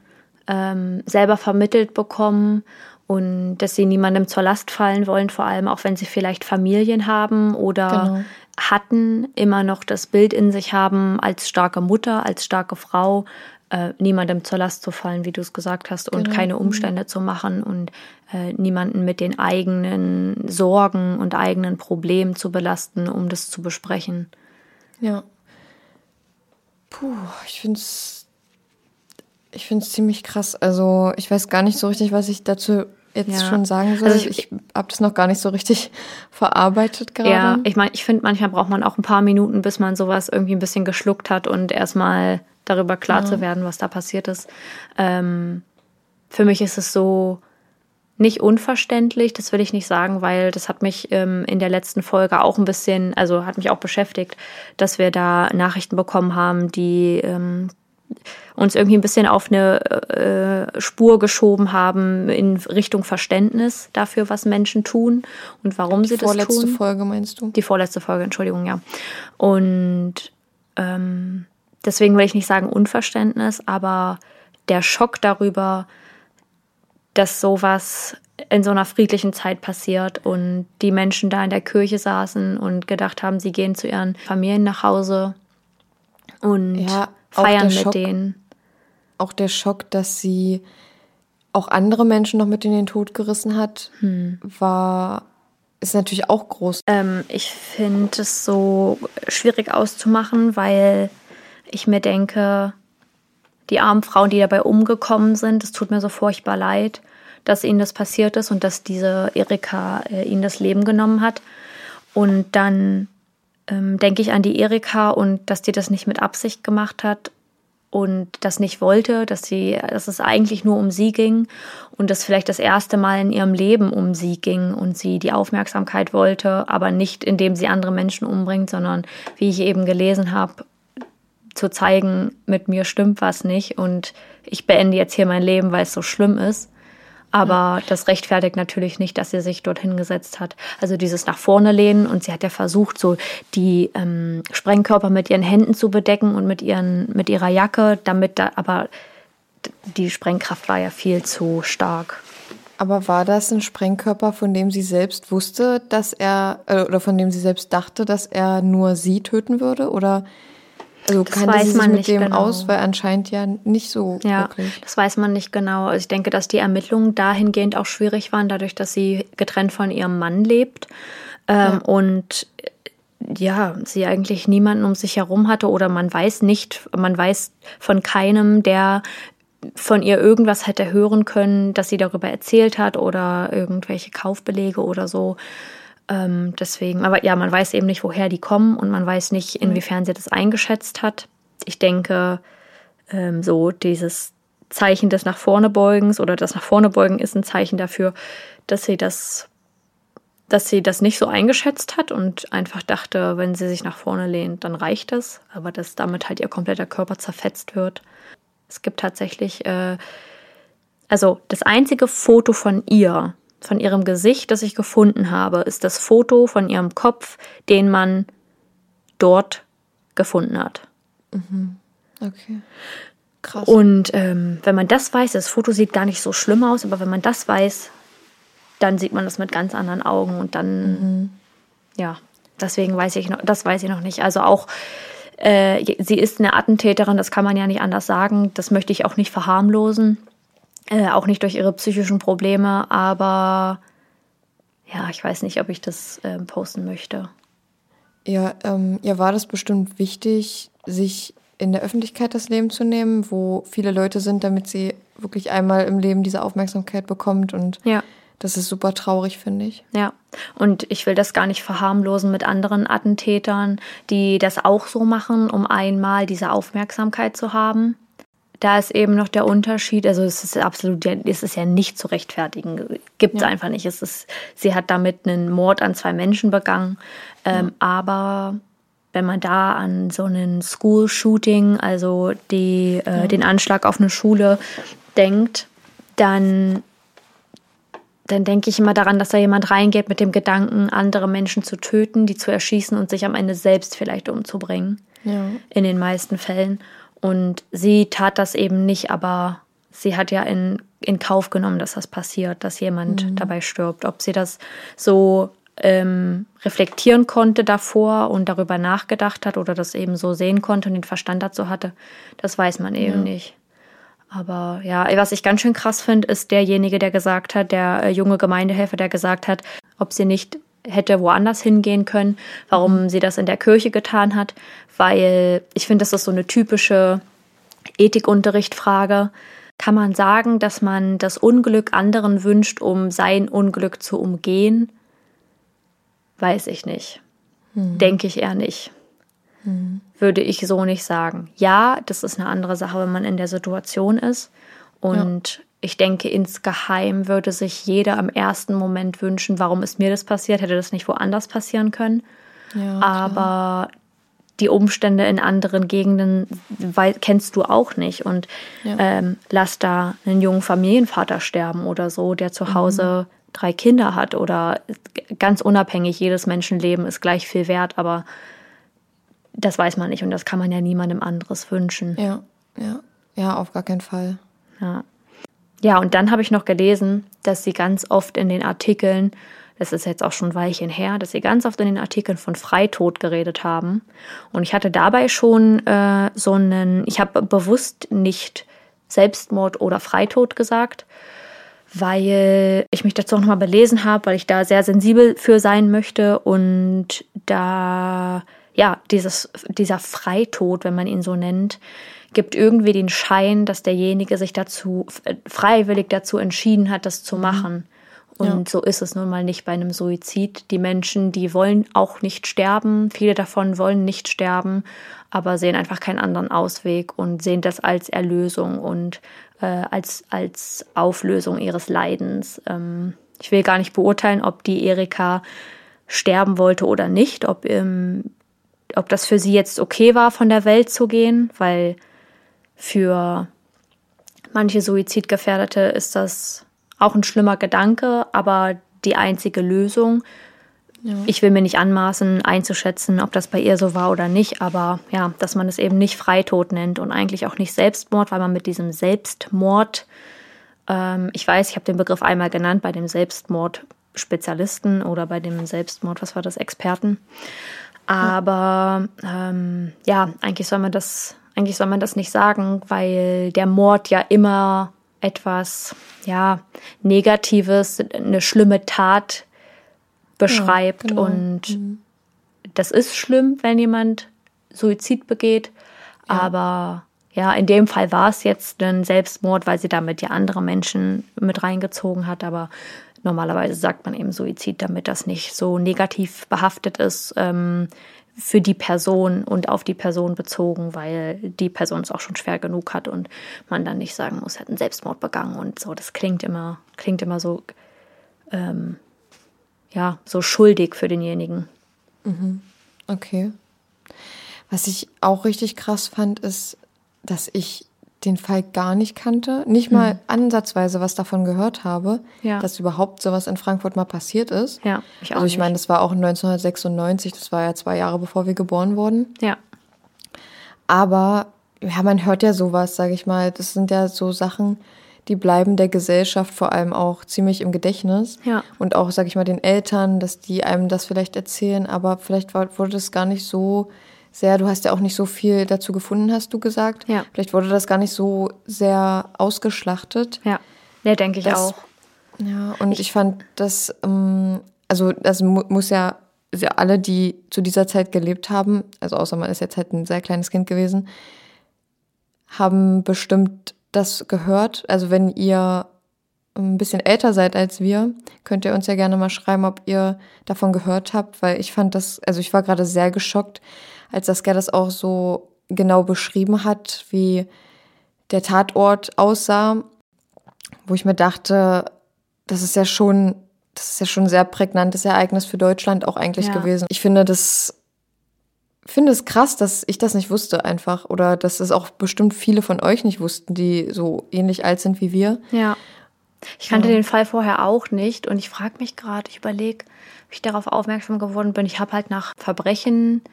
ähm, selber vermittelt bekommen und dass sie niemandem zur Last fallen wollen, vor allem auch wenn sie vielleicht Familien haben oder genau. hatten, immer noch das Bild in sich haben, als starke Mutter, als starke Frau, äh, niemandem zur Last zu fallen, wie du es gesagt hast, und genau. keine Umstände mhm. zu machen und äh, niemanden mit den eigenen Sorgen und eigenen Problemen zu belasten, um das zu besprechen. Ja. Puh, ich finde es ich finde es ziemlich krass. Also ich weiß gar nicht so richtig, was ich dazu jetzt ja. schon sagen soll. Also ich, ich habe das noch gar nicht so richtig verarbeitet gerade. Ja, ich meine, ich finde, manchmal braucht man auch ein paar Minuten, bis man sowas irgendwie ein bisschen geschluckt hat und erstmal darüber klar ja. zu werden, was da passiert ist. Ähm, für mich ist es so nicht unverständlich, das will ich nicht sagen, weil das hat mich ähm, in der letzten Folge auch ein bisschen, also hat mich auch beschäftigt, dass wir da Nachrichten bekommen haben, die ähm, uns irgendwie ein bisschen auf eine äh, Spur geschoben haben in Richtung Verständnis dafür, was Menschen tun und warum Die sie das tun. Die vorletzte Folge meinst du? Die vorletzte Folge, Entschuldigung, ja. Und ähm, deswegen will ich nicht sagen Unverständnis, aber der Schock darüber, dass sowas in so einer friedlichen Zeit passiert und die Menschen da in der Kirche saßen und gedacht haben, sie gehen zu ihren Familien nach Hause und ja, feiern mit Schock, denen. Auch der Schock, dass sie auch andere Menschen noch mit in den Tod gerissen hat, hm. war ist natürlich auch groß. Ähm, ich finde es so schwierig auszumachen, weil ich mir denke, die armen Frauen, die dabei umgekommen sind, es tut mir so furchtbar leid, dass ihnen das passiert ist und dass diese Erika äh, ihnen das Leben genommen hat. Und dann ähm, denke ich an die Erika und dass die das nicht mit Absicht gemacht hat und das nicht wollte, dass sie, dass es eigentlich nur um sie ging und dass vielleicht das erste Mal in ihrem Leben um sie ging und sie die Aufmerksamkeit wollte, aber nicht indem sie andere Menschen umbringt, sondern wie ich eben gelesen habe, zu zeigen, mit mir stimmt was nicht und ich beende jetzt hier mein Leben, weil es so schlimm ist. Aber das rechtfertigt natürlich nicht, dass sie sich dorthin gesetzt hat. Also dieses nach vorne lehnen und sie hat ja versucht, so die ähm, Sprengkörper mit ihren Händen zu bedecken und mit, ihren, mit ihrer Jacke, damit da, aber die Sprengkraft war ja viel zu stark. Aber war das ein Sprengkörper, von dem sie selbst wusste, dass er, äh, oder von dem sie selbst dachte, dass er nur sie töten würde? Oder also Das kannte weiß man mit nicht dem genau. aus, weil anscheinend ja nicht so Ja, wirklich. das weiß man nicht genau. Also ich denke, dass die Ermittlungen dahingehend auch schwierig waren, dadurch, dass sie getrennt von ihrem Mann lebt ähm, Ja. und ja, sie eigentlich niemanden um sich herum hatte oder man weiß nicht, man weiß von keinem, der von ihr irgendwas hätte hören können, dass sie darüber erzählt hat oder irgendwelche Kaufbelege oder so. Ähm, deswegen, aber ja, man weiß eben nicht, woher die kommen und man weiß nicht, inwiefern sie das eingeschätzt hat. Ich denke, ähm, so dieses Zeichen des nach vorne beugens oder das nach vorne beugen ist ein Zeichen dafür, dass sie das, dass sie das nicht so eingeschätzt hat und einfach dachte, wenn sie sich nach vorne lehnt, dann reicht das, aber dass damit halt ihr kompletter Körper zerfetzt wird. Es gibt tatsächlich, äh, also das einzige Foto von ihr, von ihrem Gesicht, das ich gefunden habe, ist das Foto von ihrem Kopf, den man dort gefunden hat. Okay. Krass. Und ähm, wenn man das weiß, das Foto sieht gar nicht so schlimm aus, aber wenn man das weiß, dann sieht man das mit ganz anderen Augen und dann, ja, deswegen weiß ich noch, das weiß ich noch nicht. Also auch, äh, sie ist eine Attentäterin, das kann man ja nicht anders sagen. Das möchte ich auch nicht verharmlosen, äh, auch nicht durch ihre psychischen Probleme, aber ja, ich weiß nicht, ob ich das ähm, posten möchte. Ja, ähm, ihr war das bestimmt wichtig, sich in der Öffentlichkeit das Leben zu nehmen, wo viele Leute sind, damit sie wirklich einmal im Leben diese Aufmerksamkeit bekommt. Und Ja. das ist super traurig, finde ich. Ja, und ich will das gar nicht verharmlosen mit anderen Attentätern, die das auch so machen, um einmal diese Aufmerksamkeit zu haben. Da ist eben noch der Unterschied, also es ist absolut, ja- es ist ja nicht zu rechtfertigen, gibt es Ja. einfach nicht. Es ist, sie hat damit einen Mord an zwei Menschen begangen, ähm, aber wenn man da an so einen School-Shooting, also die, äh, den Anschlag auf eine Schule denkt, dann dann denke ich immer daran, dass da jemand reingeht mit dem Gedanken, andere Menschen zu töten, die zu erschießen und sich am Ende selbst vielleicht umzubringen. Ja. In den meisten Fällen. Und sie tat das eben nicht, aber sie hat ja in, in Kauf genommen, dass das passiert, dass jemand dabei stirbt. Ob sie das so ähm, reflektieren konnte davor und darüber nachgedacht hat oder das eben so sehen konnte und den Verstand dazu hatte, das weiß man eben nicht. Aber ja, was ich ganz schön krass finde, ist derjenige, der gesagt hat, der äh, junge Gemeindehelfer, der gesagt hat, ob sie nicht hätte woanders hingehen können, warum sie das in der Kirche getan hat, weil ich finde, das ist so eine typische Ethikunterrichtfrage. Kann man sagen, dass man das Unglück anderen wünscht, um sein Unglück zu umgehen? Weiß ich nicht. Denke ich eher nicht würde ich so nicht sagen. Ja, das ist eine andere Sache, wenn man in der Situation ist. Und ich denke, insgeheim würde sich jeder am ersten Moment wünschen, warum ist mir das passiert? Hätte das nicht woanders passieren können? Ja, Aber die Umstände in anderen Gegenden kennst du auch nicht. Und Ja. ähm, lass da einen jungen Familienvater sterben oder so, der zu Hause drei Kinder hat oder ganz unabhängig, jedes Menschenleben ist gleich viel wert, aber das weiß man nicht und das kann man ja niemandem anderes wünschen. Ja, ja. Ja, auf gar keinen Fall. Ja. Ja, und dann habe ich noch gelesen, dass sie ganz oft in den Artikeln, das ist jetzt auch schon ein Weilchen her, dass sie ganz oft in den Artikeln von Freitod geredet haben. Und ich hatte dabei schon äh, so einen, ich habe bewusst nicht Selbstmord oder Freitod gesagt, weil ich mich dazu auch nochmal belesen habe, weil ich da sehr sensibel für sein möchte und da, ja, dieses, dieser Freitod, wenn man ihn so nennt, gibt irgendwie den Schein, dass derjenige sich dazu äh, freiwillig dazu entschieden hat, das zu machen. Und so ist es nun mal nicht bei einem Suizid. Die Menschen, die wollen auch nicht sterben. Viele davon wollen nicht sterben, aber sehen einfach keinen anderen Ausweg und sehen das als Erlösung und äh, als, als Auflösung ihres Leidens. Ähm, ich will gar nicht beurteilen, ob die Erika sterben wollte oder nicht, ob, ähm, ob das für sie jetzt okay war, von der Welt zu gehen, weil für manche Suizidgefährdete ist das auch ein schlimmer Gedanke, aber die einzige Lösung. Ich will mir nicht anmaßen, einzuschätzen, ob das bei ihr so war oder nicht, aber ja, dass man es eben nicht Freitod nennt und eigentlich auch nicht Selbstmord, weil man mit diesem Selbstmord, ähm, ich weiß, ich habe den Begriff einmal genannt bei dem Selbstmord-Spezialisten oder bei dem Selbstmord, was war das, Experten. Aber ähm, ja, eigentlich soll man das, eigentlich soll man das nicht sagen, weil der Mord ja immer etwas, ja, Negatives, eine schlimme Tat beschreibt. genau. Und das ist schlimm, wenn jemand Suizid begeht. Aber ja, in dem Fall war es jetzt ein Selbstmord, weil sie damit ja andere Menschen mit reingezogen hat. Aber normalerweise sagt man eben Suizid, damit das nicht so negativ behaftet ist ähm, für die Person und auf die Person bezogen, weil die Person es auch schon schwer genug hat und man dann nicht sagen muss, hat einen Selbstmord begangen und so. Das klingt immer, klingt immer so, ähm, ja, so schuldig für denjenigen. Okay. Was ich auch richtig krass fand, ist, dass ich den Fall gar nicht kannte, nicht mal ansatzweise was davon gehört habe, Ja. dass überhaupt sowas in Frankfurt mal passiert ist. Ja, ich Also ich nicht. meine, das war auch 1996, das war ja zwei Jahre bevor wir geboren wurden. Ja, Aber ja, man hört ja sowas, sage ich mal. Das sind ja so Sachen, die bleiben der Gesellschaft vor allem auch ziemlich im Gedächtnis. Ja. Und auch, sage ich mal, den Eltern, dass die einem das vielleicht erzählen. Aber vielleicht wurde das gar nicht so sehr, du hast ja auch nicht so viel dazu gefunden, hast du gesagt. Ja. Vielleicht wurde das gar nicht so sehr ausgeschlachtet. ja. Ja, denke ich Das- auch. Ja, und ich, fand das, ähm, also das mu muss ja, alle, die zu dieser Zeit gelebt haben, also außer man ist jetzt halt ein sehr kleines Kind gewesen, haben bestimmt das gehört. Also wenn ihr ein bisschen älter seid als wir, könnt ihr uns ja gerne mal schreiben, ob ihr davon gehört habt, weil ich fand das, also ich war gerade sehr geschockt, als Saskia das auch so genau beschrieben hat, wie der Tatort aussah, wo ich mir dachte, das ist ja schon, das ist ja schon ein sehr prägnantes Ereignis für Deutschland auch eigentlich Ja. gewesen. Ich finde das, finde es krass, dass ich das nicht wusste einfach oder dass es auch bestimmt viele von euch nicht wussten, die so ähnlich alt sind wie wir. Ja. Ich kannte den Fall vorher auch nicht und ich frage mich gerade, ich überlege, wie ich darauf aufmerksam geworden bin. Ich habe halt nach Verbrechen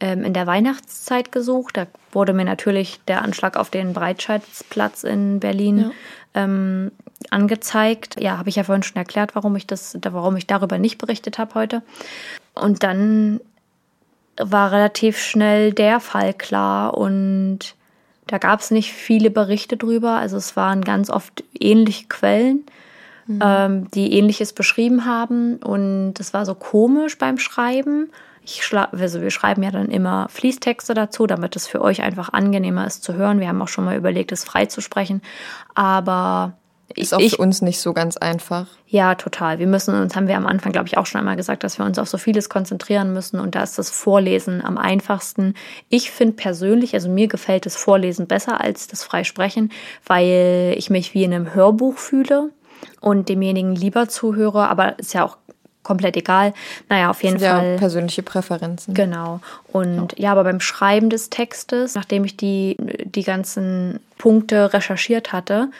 ähm, in der Weihnachtszeit gesucht. Da wurde mir natürlich der Anschlag auf den Breitscheidplatz in Berlin ähm, angezeigt. Ja, habe ich ja vorhin schon erklärt, warum ich das, warum ich darüber nicht berichtet habe heute. Und dann war relativ schnell der Fall klar und da gab es nicht viele Berichte drüber. Also es waren ganz oft ähnliche Quellen, ähm, die ähnliches beschrieben haben. Und es war so komisch beim Schreiben. Ich schla also wir schreiben ja dann immer Fließtexte dazu, damit es für euch einfach angenehmer ist zu hören. Wir haben auch schon mal überlegt, es frei zu sprechen. Aber Ist auch ich, für uns nicht so ganz einfach. ja, total. Wir müssen uns, haben wir am Anfang, glaube ich, auch schon einmal gesagt, dass wir uns auf so vieles konzentrieren müssen und da ist das Vorlesen am einfachsten. Ich finde persönlich, also mir gefällt das Vorlesen besser als das Freisprechen, weil ich mich wie in einem Hörbuch fühle und demjenigen lieber zuhöre, aber ist ja auch komplett egal. Naja, auf jeden Ja, Fall. persönliche Präferenzen. Genau. Und ja. aber beim Schreiben des Textes, nachdem ich die, die ganzen Punkte recherchiert hatte,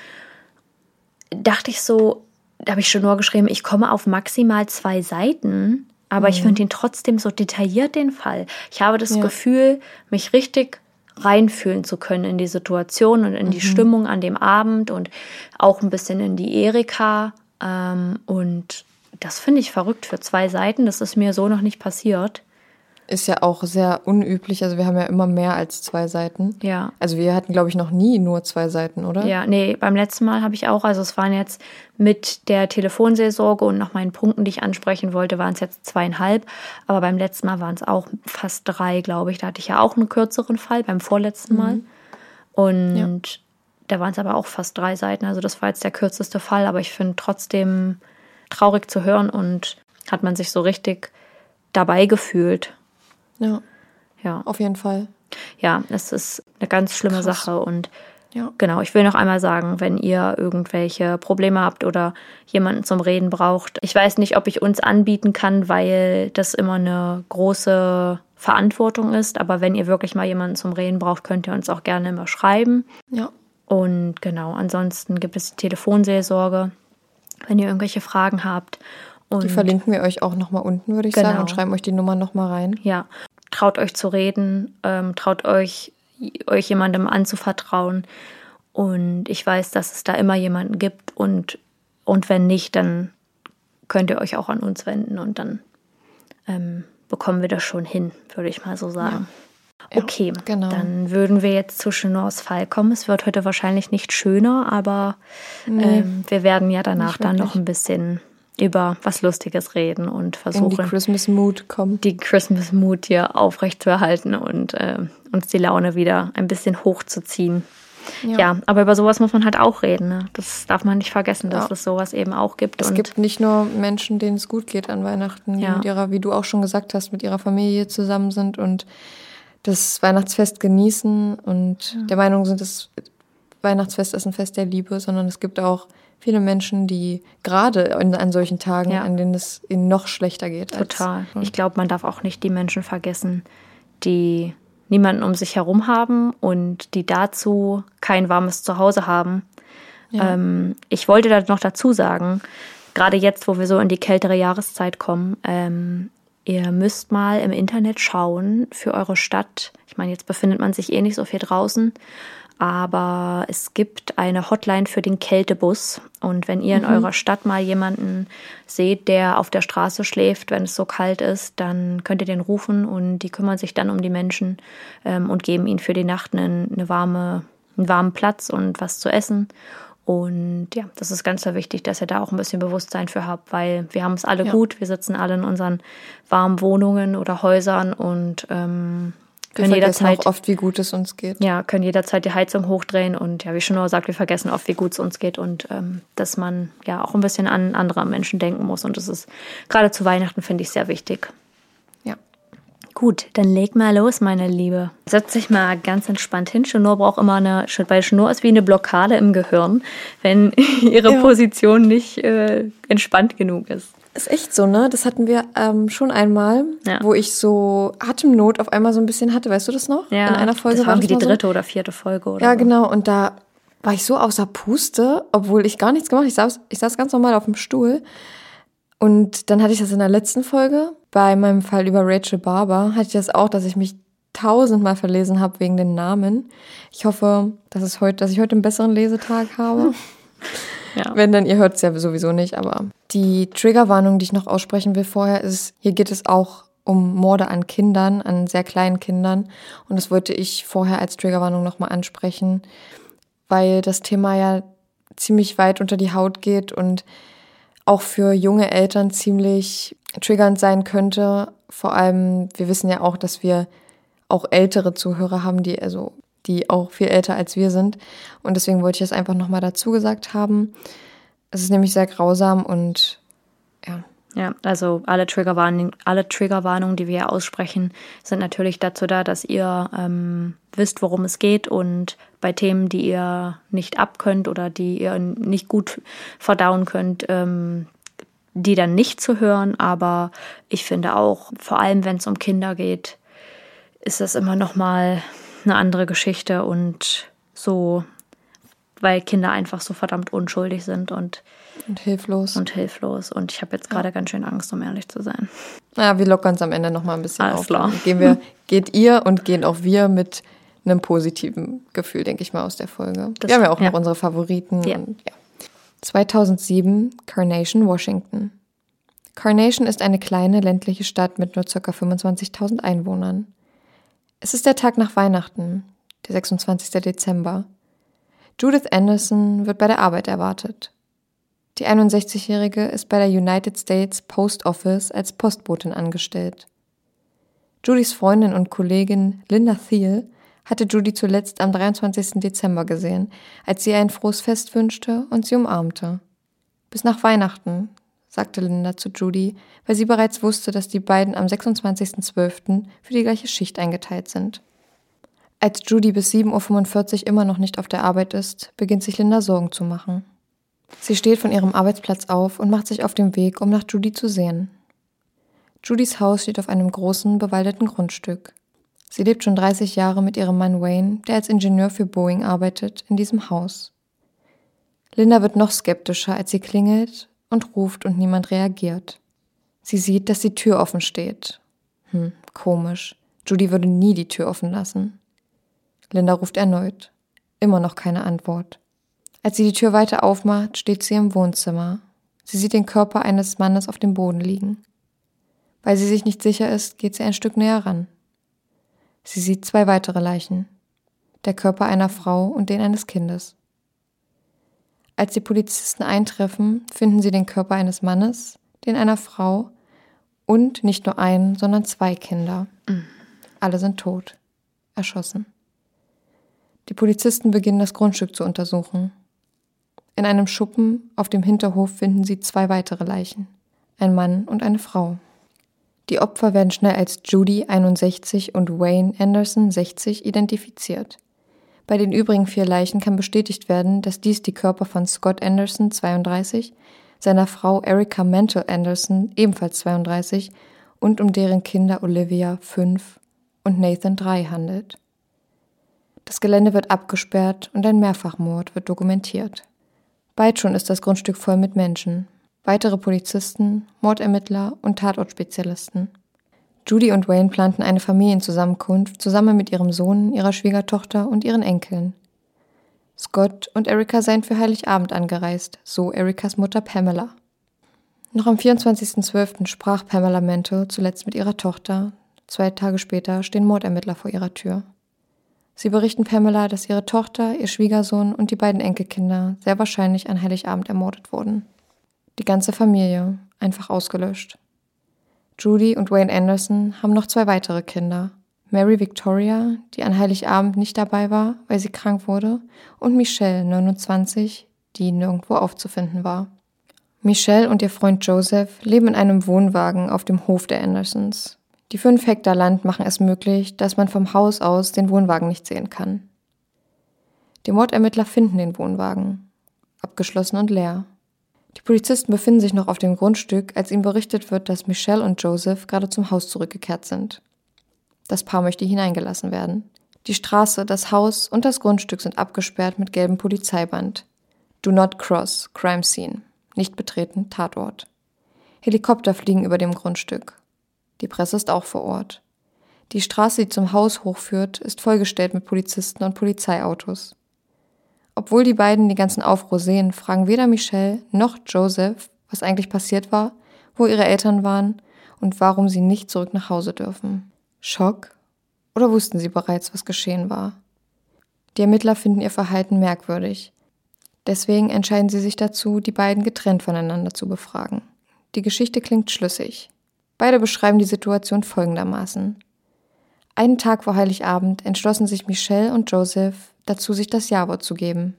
dachte ich so, da habe ich schon nur geschrieben, ich komme auf maximal zwei Seiten, aber ich finde ihn trotzdem so detailliert, den Fall. Ich habe das Ja. Gefühl, mich richtig reinfühlen zu können in die Situation und in die Stimmung an dem Abend und auch ein bisschen in die Erika. Ähm, und das finde ich verrückt für zwei Seiten. Das ist mir so noch nicht passiert. Ist ja auch sehr unüblich. Also wir haben ja immer mehr als zwei Seiten. Ja. Also wir hatten, glaube ich, noch nie nur zwei Seiten, oder? Ja, nee, beim letzten Mal habe ich auch, also es waren jetzt mit der Telefonseelsorge und noch meinen Punkten, die ich ansprechen wollte, waren es jetzt zweieinhalb. Aber beim letzten Mal waren es auch fast drei, glaube ich. Da hatte ich ja auch einen kürzeren Fall beim vorletzten Mal. Und da waren es aber auch fast drei Seiten. Also das war jetzt der kürzeste Fall, aber ich finde trotzdem traurig zu hören und hat man sich so richtig dabei gefühlt. Ja, Ja. auf jeden Fall. ja, es ist eine ganz schlimme Krass. Sache und Ja. genau, ich will noch einmal sagen, wenn ihr irgendwelche Probleme habt oder jemanden zum Reden braucht, ich weiß nicht, ob ich uns anbieten kann, weil das immer eine große Verantwortung ist, aber wenn ihr wirklich mal jemanden zum Reden braucht, könnt ihr uns auch gerne immer schreiben. Ja. Und genau, ansonsten gibt es die Telefonseelsorge. Wenn ihr irgendwelche Fragen habt. Und Die verlinken wir euch auch nochmal unten, würde ich Genau. sagen, und schreiben euch die Nummer nochmal rein. Ja, traut euch zu reden, ähm, traut euch, euch jemandem anzuvertrauen. Und ich weiß, dass es da immer jemanden gibt. Und, und wenn nicht, dann könnt ihr euch auch an uns wenden und dann ähm, bekommen wir das schon hin, würde ich mal so sagen. Ja, okay, genau. dann würden wir jetzt zu Chenors Fall kommen. Es wird heute wahrscheinlich nicht schöner, aber ähm, wir werden ja danach dann noch ein bisschen über was Lustiges reden und In die versuchen, Christmas Mood kommen. die Christmas Mood hier aufrechtzuerhalten und äh, uns die Laune wieder ein bisschen hochzuziehen. Ja. aber über sowas muss man halt auch reden. Ne? Das darf man nicht vergessen, dass Ja. es sowas eben auch gibt. Es gibt nicht nur Menschen, denen es gut geht an Weihnachten, die Ja. mit ihrer, wie du auch schon gesagt hast, mit ihrer Familie zusammen sind und das Weihnachtsfest genießen und der Meinung sind, das Weihnachtsfest ist ein Fest der Liebe, sondern es gibt auch viele Menschen, die gerade in, an solchen Tagen, Ja. an denen es ihnen noch schlechter geht. Total. Als, Ich glaube, man darf auch nicht die Menschen vergessen, die niemanden um sich herum haben und die dazu kein warmes Zuhause haben. Ähm, ich wollte da noch dazu sagen, gerade jetzt, wo wir so in die kältere Jahreszeit kommen, ähm, ihr müsst mal im Internet schauen für eure Stadt. Ich meine, jetzt befindet man sich eh nicht so viel draußen, aber es gibt eine Hotline für den Kältebus. Und wenn ihr in eurer Stadt mal jemanden seht, der auf der Straße schläft, wenn es so kalt ist, dann könnt ihr den rufen und die kümmern sich dann um die Menschen ähm, und geben ihnen für die Nacht einen, eine warme, einen warmen Platz und was zu essen. Und ja, das ist ganz sehr wichtig, dass ihr da auch ein bisschen Bewusstsein für habt, weil wir haben es alle Ja. gut. Wir sitzen alle in unseren warmen Wohnungen oder Häusern und ähm, können jederzeit oft, wie gut es uns geht. ja, können jederzeit die Heizung hochdrehen und ja, wie schon sagt, wir vergessen oft, wie gut es uns geht und ähm, dass man ja auch ein bisschen an andere Menschen denken muss und das ist gerade zu Weihnachten finde ich sehr wichtig. Gut, dann leg mal los, meine Liebe. Setz dich mal ganz entspannt hin. Schnur braucht immer eine, weil Schnur ist wie eine Blockade im Gehirn, wenn ihre Ja. Position nicht äh, entspannt genug ist. Ist echt so, ne? Das hatten wir ähm, schon einmal, Ja. wo ich so Atemnot auf einmal so ein bisschen hatte. Weißt du das noch? Ja, In einer Folge das war irgendwie die mal so. dritte oder vierte Folge oder Ja, so. genau. Und da war ich so außer Puste, obwohl ich gar nichts gemacht habe. Ich saß, ich saß ganz normal auf dem Stuhl. Und dann hatte ich das in der letzten Folge. Bei meinem Fall über Rachel Barber hatte ich das auch, dass ich mich tausendmal verlesen habe wegen den Namen. Ich hoffe, dass, es heute, dass ich heute einen besseren Lesetag habe. Ja. Wenn, dann ihr hört es ja sowieso nicht. Aber die Triggerwarnung, die ich noch aussprechen will vorher, ist, hier geht es auch um Morde an Kindern, an sehr kleinen Kindern. Und das wollte ich vorher als Triggerwarnung nochmal ansprechen, weil das Thema ja ziemlich weit unter die Haut geht und auch für junge Eltern ziemlich triggernd sein könnte. Vor allem, wir wissen ja auch, dass wir auch ältere Zuhörer haben, die also die auch viel älter als wir sind. Und deswegen wollte ich das einfach nochmal dazu gesagt haben. Es ist nämlich sehr grausam und ja, Ja, also alle Triggerwarnungen, alle Triggerwarnungen, die wir hier aussprechen, sind natürlich dazu da, dass ihr ähm, wisst, worum es geht und bei Themen, die ihr nicht abkönnt oder die ihr nicht gut verdauen könnt, ähm, die dann nicht zu hören. Aber ich finde auch, vor allem wenn es um Kinder geht, ist das immer noch mal eine andere Geschichte und so, weil Kinder einfach so verdammt unschuldig sind und und hilflos. und hilflos. Und ich habe jetzt gerade ganz schön Angst, um ehrlich zu sein. naja, wir lockern es am Ende nochmal ein bisschen Alles auf. klar. Gehen wir, geht ihr und gehen auch wir mit einem positiven Gefühl, denke ich mal, aus der Folge. Das- wir haben ja auch ja. noch unsere Favoriten. Ja. Und, ja. 2007, Carnation, Washington. Carnation ist eine kleine ländliche Stadt mit nur ca. 25.000 Einwohnern. Es ist der Tag nach Weihnachten, der 26. Dezember. Judith Anderson wird bei der Arbeit erwartet. Die 61-Jährige ist bei der United States Post Office als Postbotin angestellt. Judys Freundin und Kollegin Linda Thiel hatte Judy zuletzt am 23. Dezember gesehen, als sie ein frohes Fest wünschte und sie umarmte. Bis nach Weihnachten, sagte Linda zu Judy, weil sie bereits wusste, dass die beiden am 26.12. für die gleiche Schicht eingeteilt sind. Als Judy bis 7.45 Uhr immer noch nicht auf der Arbeit ist, beginnt sich Linda Sorgen zu machen. Sie steht von ihrem Arbeitsplatz auf und macht sich auf den Weg, um nach Judy zu sehen. Judys Haus steht auf einem großen, bewaldeten Grundstück. Sie lebt schon 30 Jahre mit ihrem Mann Wayne, der als Ingenieur für Boeing arbeitet, in diesem Haus. Linda wird noch skeptischer, als sie klingelt und ruft und niemand reagiert. Sie sieht, dass die Tür offen steht. Hm, komisch. Judy würde nie die Tür offen lassen. Linda ruft erneut. Immer noch keine Antwort. Als sie die Tür weiter aufmacht, steht sie im Wohnzimmer. Sie sieht den Körper eines Mannes auf dem Boden liegen. Weil sie sich nicht sicher ist, geht sie ein Stück näher ran. Sie sieht zwei weitere Leichen. Der Körper einer Frau und den eines Kindes. Als die Polizisten eintreffen, finden sie den Körper eines Mannes, den einer Frau und nicht nur einen, sondern zwei Kinder. Alle sind tot, erschossen. Die Polizisten beginnen das Grundstück zu untersuchen. In einem Schuppen auf dem Hinterhof finden sie zwei weitere Leichen, ein Mann und eine Frau. Die Opfer werden schnell als Judy 61 und Wayne Anderson 60 identifiziert. Bei den übrigen vier Leichen kann bestätigt werden, dass dies die Körper von Scott Anderson 32, seiner Frau Erica Mantle Anderson ebenfalls 32 und um deren Kinder Olivia 5 und Nathan 3 handelt. Das Gelände wird abgesperrt und ein Mehrfachmord wird dokumentiert. Bald schon ist das Grundstück voll mit Menschen, weitere Polizisten, Mordermittler und Tatortspezialisten. Judy und Wayne planten eine Familienzusammenkunft zusammen mit ihrem Sohn, ihrer Schwiegertochter und ihren Enkeln. Scott und Erika seien für Heiligabend angereist, so Erikas Mutter Pamela. Noch am 24.12. sprach Pamela Mantle zuletzt mit ihrer Tochter. Zwei Tage später stehen Mordermittler vor ihrer Tür. Sie berichten Pamela, dass ihre Tochter, ihr Schwiegersohn und die beiden Enkelkinder sehr wahrscheinlich an Heiligabend ermordet wurden. Die ganze Familie einfach ausgelöscht. Judy und Wayne Anderson haben noch zwei weitere Kinder. Mary Victoria, die an Heiligabend nicht dabei war, weil sie krank wurde, und Michelle, 29, die nirgendwo aufzufinden war. Michelle und ihr Freund Joseph leben in einem Wohnwagen auf dem Hof der Andersons. Die fünf Hektar Land machen es möglich, dass man vom Haus aus den Wohnwagen nicht sehen kann. Die Mordermittler finden den Wohnwagen. Abgeschlossen und leer. Die Polizisten befinden sich noch auf dem Grundstück, als ihnen berichtet wird, dass Michelle und Joseph gerade zum Haus zurückgekehrt sind. Das Paar möchte hineingelassen werden. Die Straße, das Haus und das Grundstück sind abgesperrt mit gelbem Polizeiband. Do not cross, crime scene. Nicht betreten, Tatort. Helikopter fliegen über dem Grundstück. Die Presse ist auch vor Ort. Die Straße, die zum Haus hochführt, ist vollgestellt mit Polizisten und Polizeiautos. Obwohl die beiden die ganzen Aufruhr sehen, fragen weder Michelle noch Joseph, was eigentlich passiert war, wo ihre Eltern waren und warum sie nicht zurück nach Hause dürfen. Schock? Oder wussten sie bereits, was geschehen war? Die Ermittler finden ihr Verhalten merkwürdig. Deswegen entscheiden sie sich dazu, die beiden getrennt voneinander zu befragen. Die Geschichte klingt schlüssig. Beide beschreiben die Situation folgendermaßen. Einen Tag vor Heiligabend entschlossen sich Michelle und Joseph dazu, sich das Ja-Wort zu geben.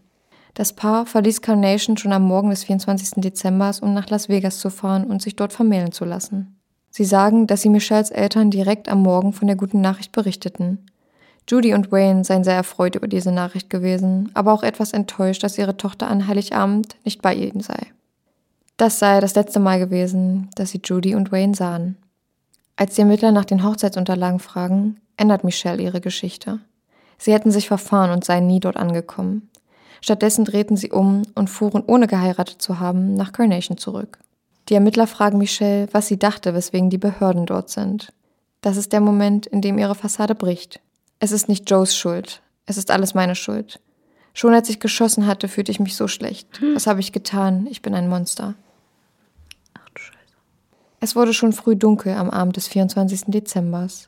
Das Paar verließ Carnation schon am Morgen des 24. Dezember, um nach Las Vegas zu fahren und sich dort vermählen zu lassen. Sie sagen, dass sie Michelles Eltern direkt am Morgen von der guten Nachricht berichteten. Judy und Wayne seien sehr erfreut über diese Nachricht gewesen, aber auch etwas enttäuscht, dass ihre Tochter an Heiligabend nicht bei ihnen sei. Das sei das letzte Mal gewesen, dass sie Judy und Wayne sahen. Als die Ermittler nach den Hochzeitsunterlagen fragen, ändert Michelle ihre Geschichte. Sie hätten sich verfahren und seien nie dort angekommen. Stattdessen drehten sie um und fuhren, ohne geheiratet zu haben, nach Carnation zurück. Die Ermittler fragen Michelle, was sie dachte, weswegen die Behörden dort sind. Das ist der Moment, in dem ihre Fassade bricht. Es ist nicht Joes Schuld. Es ist alles meine Schuld. Schon als ich geschossen hatte, fühlte ich mich so schlecht. Was habe ich getan? Ich bin ein Monster. Es wurde schon früh dunkel am Abend des 24. Dezembers.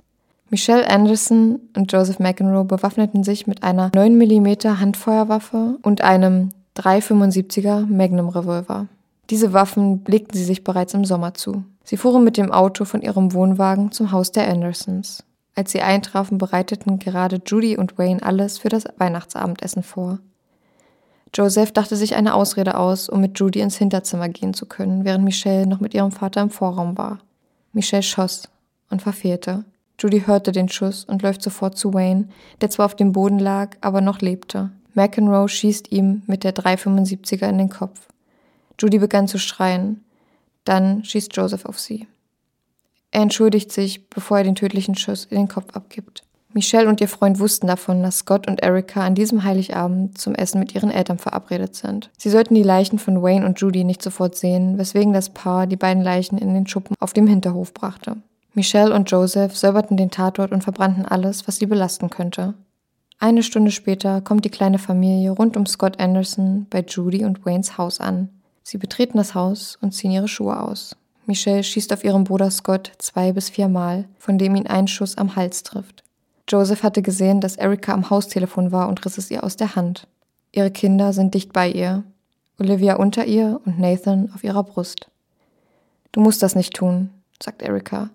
Michelle Anderson und Joseph McEnroe bewaffneten sich mit einer 9 mm Handfeuerwaffe und einem 375er Magnum Revolver. Diese Waffen legten sie sich bereits im Sommer zu. Sie fuhren mit dem Auto von ihrem Wohnwagen zum Haus der Andersons. Als sie eintrafen, bereiteten gerade Judy und Wayne alles für das Weihnachtsabendessen vor. Joseph dachte sich eine Ausrede aus, um mit Judy ins Hinterzimmer gehen zu können, während Michelle noch mit ihrem Vater im Vorraum war. Michelle schoss und verfehlte. Judy hörte den Schuss und läuft sofort zu Wayne, der zwar auf dem Boden lag, aber noch lebte. McEnroe schießt ihm mit der 375er in den Kopf. Judy begann zu schreien. Dann schießt Joseph auf sie. Er entschuldigt sich, bevor er den tödlichen Schuss in den Kopf abgibt. Michelle und ihr Freund wussten davon, dass Scott und Erika an diesem Heiligabend zum Essen mit ihren Eltern verabredet sind. Sie sollten die Leichen von Wayne und Judy nicht sofort sehen, weswegen das Paar die beiden Leichen in den Schuppen auf dem Hinterhof brachte. Michelle und Joseph säuberten den Tatort und verbrannten alles, was sie belasten könnte. Eine Stunde später kommt die kleine Familie rund um Scott Anderson bei Judy und Waynes Haus an. Sie betreten das Haus und ziehen ihre Schuhe aus. Michelle schießt auf ihren Bruder Scott zwei bis viermal, von dem ihn ein Schuss am Hals trifft. Joseph hatte gesehen, dass Erika am Haustelefon war und riss es ihr aus der Hand. Ihre Kinder sind dicht bei ihr. Olivia unter ihr und Nathan auf ihrer Brust. Du musst das nicht tun, sagt Erika.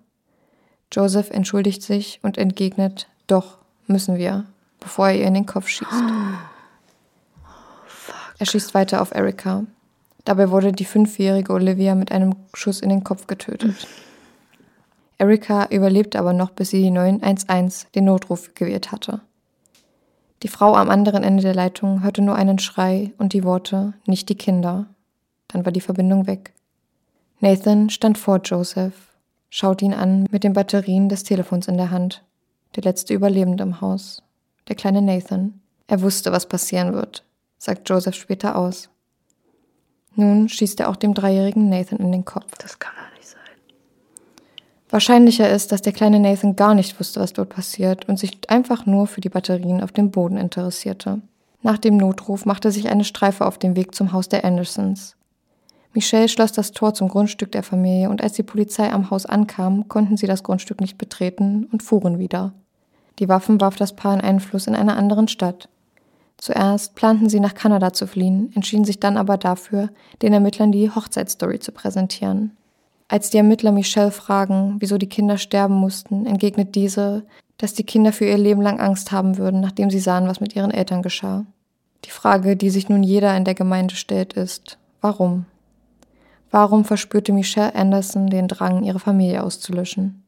Joseph entschuldigt sich und entgegnet, doch, müssen wir, bevor er ihr in den Kopf schießt. er schießt weiter auf Erika. Dabei wurde die fünfjährige Olivia mit einem Schuss in den Kopf getötet. Erika überlebte aber noch, bis sie die 911 den Notruf gewählt hatte. Die Frau am anderen Ende der Leitung hörte nur einen Schrei und die Worte nicht die Kinder. Dann war die Verbindung weg. Nathan stand vor Joseph, schaute ihn an mit den Batterien des Telefons in der Hand. Der letzte Überlebende im Haus. Der kleine Nathan. Er wusste, was passieren wird, sagt Joseph später aus. Nun schießt er auch dem dreijährigen Nathan in den Kopf. Das kann Wahrscheinlicher ist, dass der kleine Nathan gar nicht wusste, was dort passiert und sich einfach nur für die Batterien auf dem Boden interessierte. Nach dem Notruf machte sich eine Streife auf den Weg zum Haus der Andersons. Michelle schloss das Tor zum Grundstück der Familie und als die Polizei am Haus ankam, konnten sie das Grundstück nicht betreten und fuhren wieder. Die Waffen warf das Paar in einen Fluss in einer anderen Stadt. Zuerst planten sie nach Kanada zu fliehen, entschieden sich dann aber dafür, den Ermittlern die Hochzeitsstory zu präsentieren. Als die Ermittler Michelle fragen, wieso die Kinder sterben mussten, entgegnet diese, dass die Kinder für ihr Leben lang Angst haben würden, nachdem sie sahen, was mit ihren Eltern geschah. Die Frage, die sich nun jeder in der Gemeinde stellt, ist, warum? Warum verspürte Michelle Anderson den Drang, ihre Familie auszulöschen?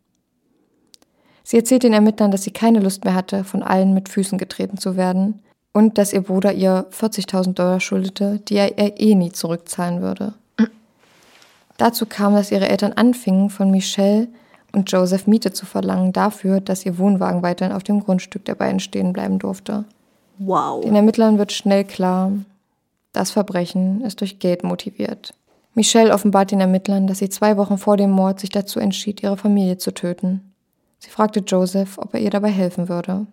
Sie erzählt den Ermittlern, dass sie keine Lust mehr hatte, von allen mit Füßen getreten zu werden und dass ihr Bruder ihr 40.000 Dollar schuldete, die er, eh nie zurückzahlen würde. Dazu kam, dass ihre Eltern anfingen, von Michelle und Joseph Miete zu verlangen dafür, dass ihr Wohnwagen weiterhin auf dem Grundstück der beiden stehen bleiben durfte. Wow. Den Ermittlern wird schnell klar, das Verbrechen ist durch Geld motiviert. Michelle offenbart den Ermittlern, dass sie zwei Wochen vor dem Mord sich dazu entschied, ihre Familie zu töten. Sie fragte Joseph, ob er ihr dabei helfen würde.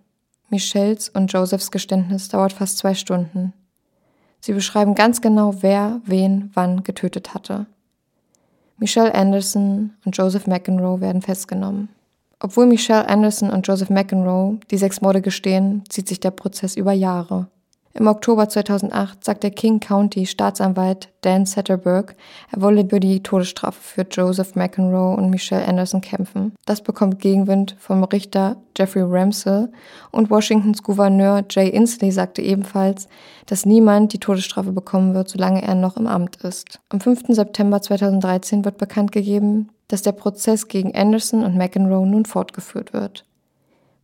Michelles und Josephs Geständnis dauert fast zwei Stunden. Sie beschreiben ganz genau, wer wen wann getötet hatte. Michelle Anderson und Joseph McEnroe werden festgenommen. Obwohl Michelle Anderson und Joseph McEnroe die sechs Morde gestehen, zieht sich der Prozess über Jahre. Im Oktober 2008 sagt der King County Staatsanwalt Dan Satterberg, er wolle für die Todesstrafe für Joseph McEnroe und Michelle Anderson kämpfen. Das bekommt Gegenwind vom Richter Jeffrey Ramsell und Washingtons Gouverneur Jay Inslee sagte ebenfalls, dass niemand die Todesstrafe bekommen wird, solange er noch im Amt ist. Am 5. September 2013 wird bekannt gegeben, dass der Prozess gegen Anderson und McEnroe nun fortgeführt wird.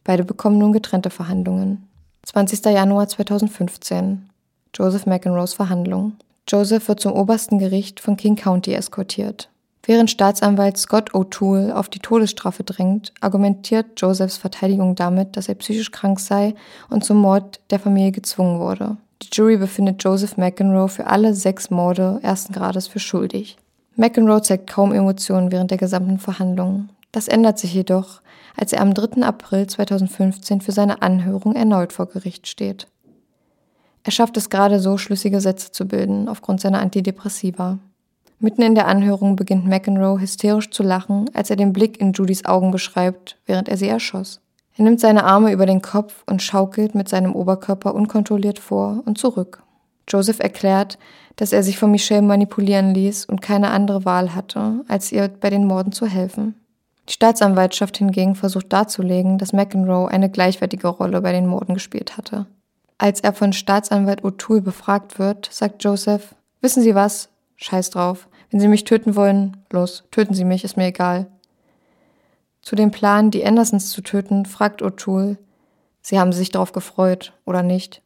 Beide bekommen nun getrennte Verhandlungen. 20. Januar 2015. Joseph McEnroes Verhandlung. Joseph wird zum obersten Gericht von King County eskortiert. Während Staatsanwalt Scott O'Toole auf die Todesstrafe drängt, argumentiert Josephs Verteidigung damit, dass er psychisch krank sei und zum Mord der Familie gezwungen wurde. Die Jury befindet Joseph McEnroe für alle sechs Morde ersten Grades für schuldig. McEnroe zeigt kaum Emotionen während der gesamten Verhandlung. Das ändert sich jedoch, als er am 3. April 2015 für seine Anhörung erneut vor Gericht steht. Er schafft es gerade so, schlüssige Sätze zu bilden, aufgrund seiner Antidepressiva. Mitten in der Anhörung beginnt McEnroe hysterisch zu lachen, als er den Blick in Judys Augen beschreibt, während er sie erschoss. Er nimmt seine Arme über den Kopf und schaukelt mit seinem Oberkörper unkontrolliert vor und zurück. Joseph erklärt, dass er sich von Michelle manipulieren ließ und keine andere Wahl hatte, als ihr bei den Morden zu helfen. Die Staatsanwaltschaft hingegen versucht darzulegen, dass McEnroe eine gleichwertige Rolle bei den Morden gespielt hatte. Als er von Staatsanwalt O'Toole befragt wird, sagt Joseph, wissen Sie was? Scheiß drauf. Wenn Sie mich töten wollen, los, töten Sie mich, ist mir egal. Zu dem Plan, die Andersons zu töten, fragt O'Toole, Sie haben sich darauf gefreut, oder nicht?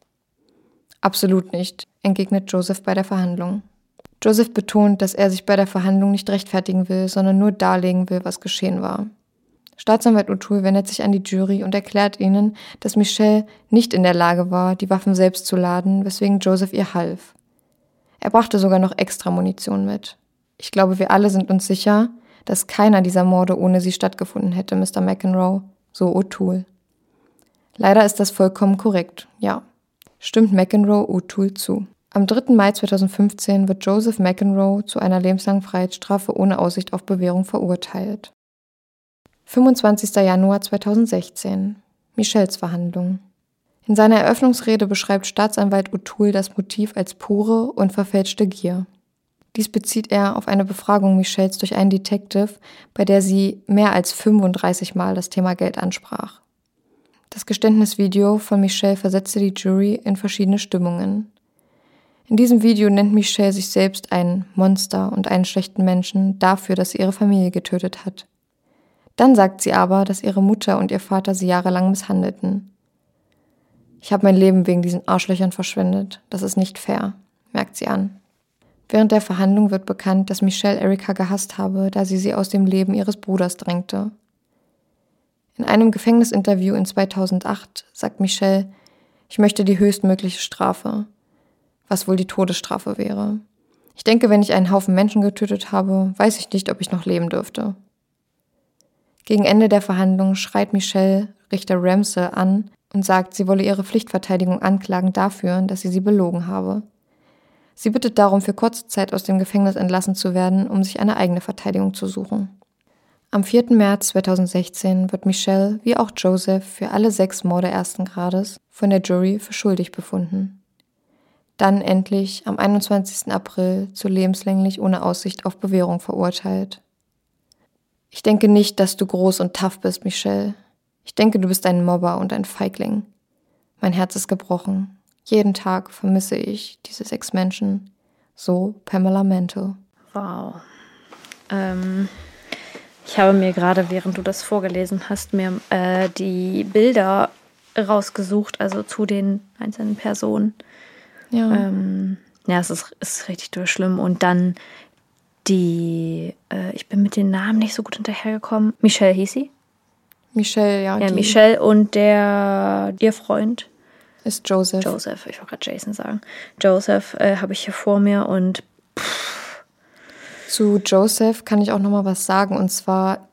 Absolut nicht, entgegnet Joseph bei der Verhandlung. Joseph betont, dass er sich bei der Verhandlung nicht rechtfertigen will, sondern nur darlegen will, was geschehen war. Staatsanwalt O'Toole wendet sich an die Jury und erklärt ihnen, dass Michelle nicht in der Lage war, die Waffen selbst zu laden, weswegen Joseph ihr half. Er brachte sogar noch extra Munition mit. Ich glaube, wir alle sind uns sicher, dass keiner dieser Morde ohne sie stattgefunden hätte, Mr. McEnroe, so O'Toole. Leider ist das vollkommen korrekt, ja. Stimmt McEnroe O'Toole zu. Am 3. Mai 2015 wird Joseph McEnroe zu einer lebenslangen Freiheitsstrafe ohne Aussicht auf Bewährung verurteilt. 25. Januar 2016. Michels Verhandlung. In seiner Eröffnungsrede beschreibt Staatsanwalt O'Toole das Motiv als pure und verfälschte Gier. Dies bezieht er auf eine Befragung Michels durch einen Detective, bei der sie mehr als 35 Mal das Thema Geld ansprach. Das Geständnisvideo von Michelle versetzte die Jury in verschiedene Stimmungen. In diesem Video nennt Michelle sich selbst ein Monster und einen schlechten Menschen dafür, dass sie ihre Familie getötet hat. Dann sagt sie aber, dass ihre Mutter und ihr Vater sie jahrelang misshandelten. Ich habe mein Leben wegen diesen Arschlöchern verschwendet. Das ist nicht fair, merkt sie an. Während der Verhandlung wird bekannt, dass Michelle Erika gehasst habe, da sie sie aus dem Leben ihres Bruders drängte. In einem Gefängnisinterview in 2008 sagt Michelle, ich möchte die höchstmögliche Strafe, was wohl die Todesstrafe wäre. Ich denke, wenn ich einen Haufen Menschen getötet habe, weiß ich nicht, ob ich noch leben dürfte. Gegen Ende der Verhandlung schreit Michelle Richter Ramsey an und sagt, sie wolle ihre Pflichtverteidigung anklagen dafür, dass sie sie belogen habe. Sie bittet darum, für kurze Zeit aus dem Gefängnis entlassen zu werden, um sich eine eigene Verteidigung zu suchen. Am 4. März 2016 wird Michelle, wie auch Joseph, für alle sechs Morde ersten Grades von der Jury für schuldig befunden. Dann endlich am 21. April zu lebenslänglich ohne Aussicht auf Bewährung verurteilt. Ich denke nicht, dass du groß und tough bist, Michelle. Ich denke, du bist ein Mobber und ein Feigling. Mein Herz ist gebrochen. Jeden Tag vermisse ich diese sechs Menschen. So Pamela Mantle. Wow. Ähm, ich habe mir gerade, während du das vorgelesen hast, mir äh, die Bilder rausgesucht, also zu den einzelnen Personen. Ja. Ähm, ja, es ist, ist richtig durchschlimm. Und dann die, äh, ich bin mit den Namen nicht so gut hinterhergekommen. Michelle hieß sie. Michelle, ja. Ja, die Michelle und der, ihr Freund. ist Joseph. Joseph, ich wollte gerade Jason sagen. Joseph äh, habe ich hier vor mir und Zu Joseph kann ich auch noch mal was sagen. Und zwar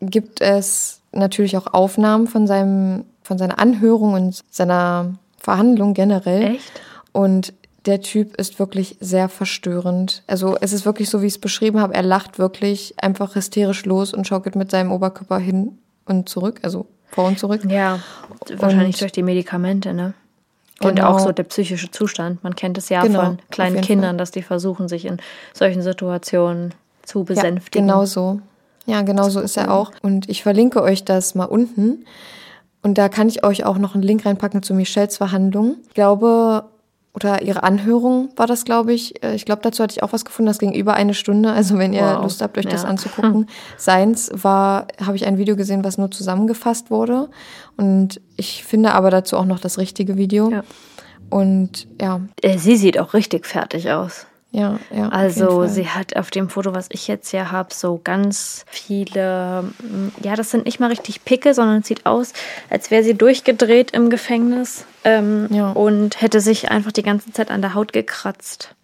gibt es natürlich auch Aufnahmen von seinem, von seiner Anhörung und seiner Verhandlung generell. echt? Und der Typ ist wirklich sehr verstörend. Also es ist wirklich so, wie ich es beschrieben habe. Er lacht wirklich einfach hysterisch los und schaukelt mit seinem Oberkörper hin und zurück, also vor und zurück. Ja, wahrscheinlich Und- durch die Medikamente, ne? Und Genau. auch so der psychische Zustand. Man kennt es ja Genau, von kleinen Kindern, Fall. dass die versuchen, sich in solchen Situationen zu Ja, besänftigen. genau so. Ja, genau so ist er auch. Und ich verlinke euch das mal unten. Und da kann ich euch auch noch einen Link reinpacken zu Michelles Verhandlung. Ich glaube, oder ihre Anhörung war das, glaube ich. Äh, Ich glaube, dazu hatte ich auch was gefunden. Das ging über eine Stunde. Also wenn ihr Wow. Lust habt, euch das Ja. anzugucken. Seins war, habe ich ein Video gesehen, was nur zusammengefasst wurde. Und ich finde aber dazu auch noch das richtige Video. Ja. Und ja, Äh, Sie sieht auch richtig fertig aus. Ja, ja. Also sie hat auf dem Foto, was ich jetzt hier habe, so ganz viele, mm, ja, das sind nicht mal richtig Picke, sondern es sieht aus, als wäre sie durchgedreht im Gefängnis ähm, Ja. und hätte sich einfach die ganze Zeit an der Haut gekratzt.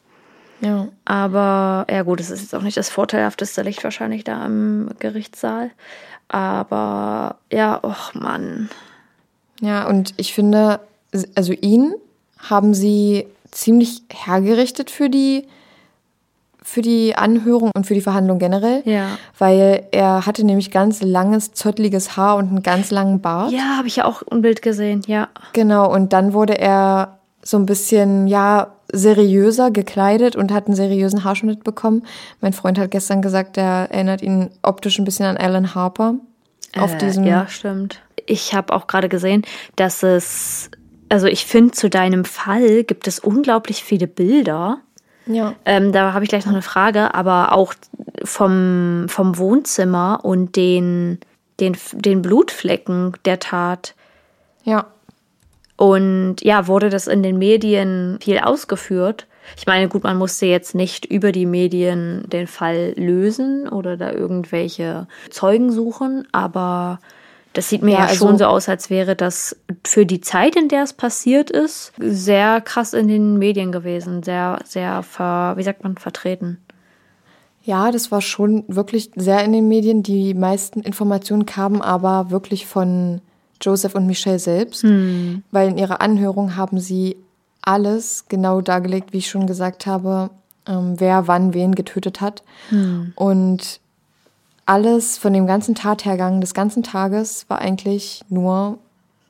Ja. Aber ja gut, es ist jetzt auch nicht das vorteilhafteste Licht wahrscheinlich da im Gerichtssaal. Aber ja, och Mann. Ja, und ich finde, also ihn haben sie ziemlich hergerichtet für die, für die Anhörung und für die Verhandlung generell. Ja. Weil er hatte nämlich ganz langes, zottliges Haar und einen ganz langen Bart. Ja, habe ich ja auch ein Bild gesehen, ja. Genau, und dann wurde er so ein bisschen, ja, seriöser gekleidet und hat einen seriösen Haarschnitt bekommen. Mein Freund hat gestern gesagt, er erinnert ihn optisch ein bisschen an Alan Harper. Auf Äh, diesem. Ja, stimmt. Ich habe auch gerade gesehen, dass es, also ich finde, zu deinem Fall gibt es unglaublich viele Bilder. Ja. Ähm, da habe ich gleich noch eine Frage, aber auch vom, vom Wohnzimmer und den, den, den Blutflecken der Tat. Ja. Und ja, wurde das in den Medien viel ausgeführt. Ich meine, gut, man musste jetzt nicht über die Medien den Fall lösen oder da irgendwelche Zeugen suchen, aber das sieht mir ja, ja also, schon so aus, als wäre das für die Zeit, in der es passiert ist, sehr krass in den Medien gewesen, sehr, sehr, ver, wie sagt man, vertreten. Ja, das war schon wirklich sehr in den Medien. Die meisten Informationen kamen aber wirklich von Joseph und Michelle selbst, hm. weil in ihrer Anhörung haben sie alles genau dargelegt, wie ich schon gesagt habe, ähm, wer wann wen getötet hat. Hm. Und alles von dem ganzen Tathergang des ganzen Tages war eigentlich nur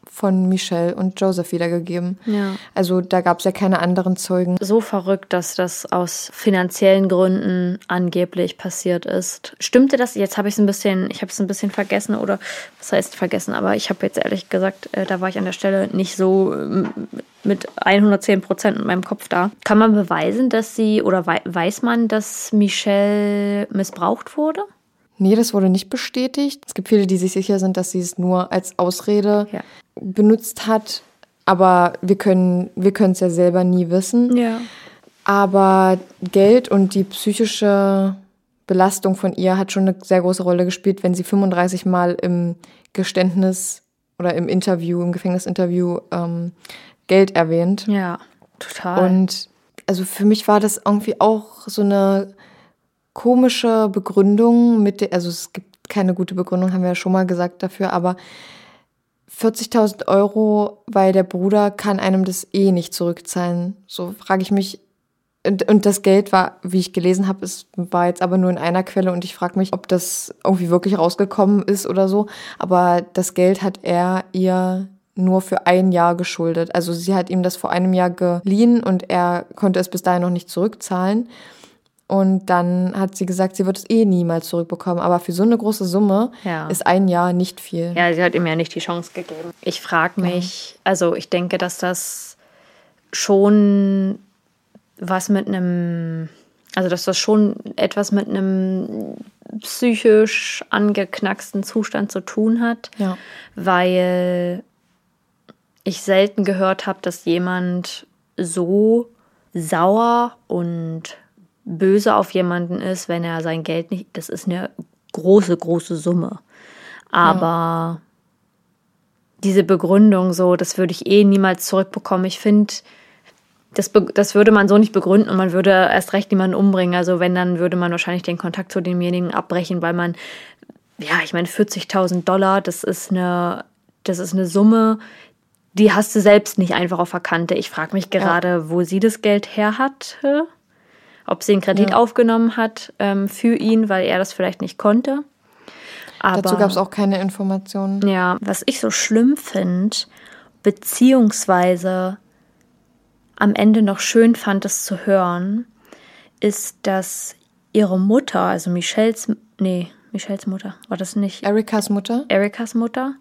von Michelle und Joseph wiedergegeben. Ja. Also da gab es ja keine anderen Zeugen. So verrückt, dass das aus finanziellen Gründen angeblich passiert ist. Stimmte das? Jetzt habe ich es ein bisschen, ich habe es ein bisschen vergessen oder was heißt vergessen, aber ich habe jetzt ehrlich gesagt, äh, da war ich an der Stelle nicht so äh, mit 110 Prozent in meinem Kopf da. Kann man beweisen, dass sie oder weiß man, dass Michelle missbraucht wurde? Nee, das wurde nicht bestätigt. Es gibt viele, die sich sicher sind, dass sie es nur als Ausrede ja. benutzt hat. Aber wir können wir können es ja selber nie wissen. Ja. Aber Geld und die psychische Belastung von ihr hat schon eine sehr große Rolle gespielt, wenn sie 35 Mal im Geständnis oder im Interview, im Gefängnisinterview ähm, Geld erwähnt. Ja, total. Und also für mich war das irgendwie auch so eine komische Begründung mit, der, also es gibt keine gute Begründung, haben wir ja schon mal gesagt dafür, aber 40.000 Euro, weil der Bruder kann einem das eh nicht zurückzahlen. So frage ich mich. Und, und das Geld war, wie ich gelesen habe, es war jetzt aber nur in einer Quelle und ich frage mich, ob das irgendwie wirklich rausgekommen ist oder so. Aber das Geld hat er ihr nur für ein Jahr geschuldet. Also sie hat ihm das vor einem Jahr geliehen und er konnte es bis dahin noch nicht zurückzahlen. Und dann hat sie gesagt, sie wird es eh niemals zurückbekommen. Aber für so eine große Summe ja. ist ein Jahr nicht viel. Ja, sie hat ihm ja nicht die Chance gegeben. Ich frage mich, ja. also ich denke, dass das schon was mit einem, also dass das schon etwas mit einem psychisch angeknacksten Zustand zu tun hat. Ja. Weil ich selten gehört habe, dass jemand so sauer und böse auf jemanden ist, wenn er sein Geld nicht. Das ist eine große, große Summe. Aber ja. diese Begründung so, das würde ich eh niemals zurückbekommen. Ich finde, das, das würde man so nicht begründen und man würde erst recht niemanden umbringen. Also wenn, dann würde man wahrscheinlich den Kontakt zu demjenigen abbrechen, weil man, ja, ich meine, 40.000 Dollar, das ist eine, das ist eine Summe, die hast du selbst nicht einfach auf der Kante. Ich frage mich gerade, ja. wo sie das Geld her hatte ob sie einen Kredit ja. aufgenommen hat ähm, für ihn, weil er das vielleicht nicht konnte. Aber, Dazu gab es auch keine Informationen. Ja, was ich so schlimm finde, beziehungsweise am Ende noch schön fand, es zu hören, ist, dass ihre Mutter, also Michelles, nee, Michelles Mutter, war das nicht? Erikas Mutter. Erikas Mutter.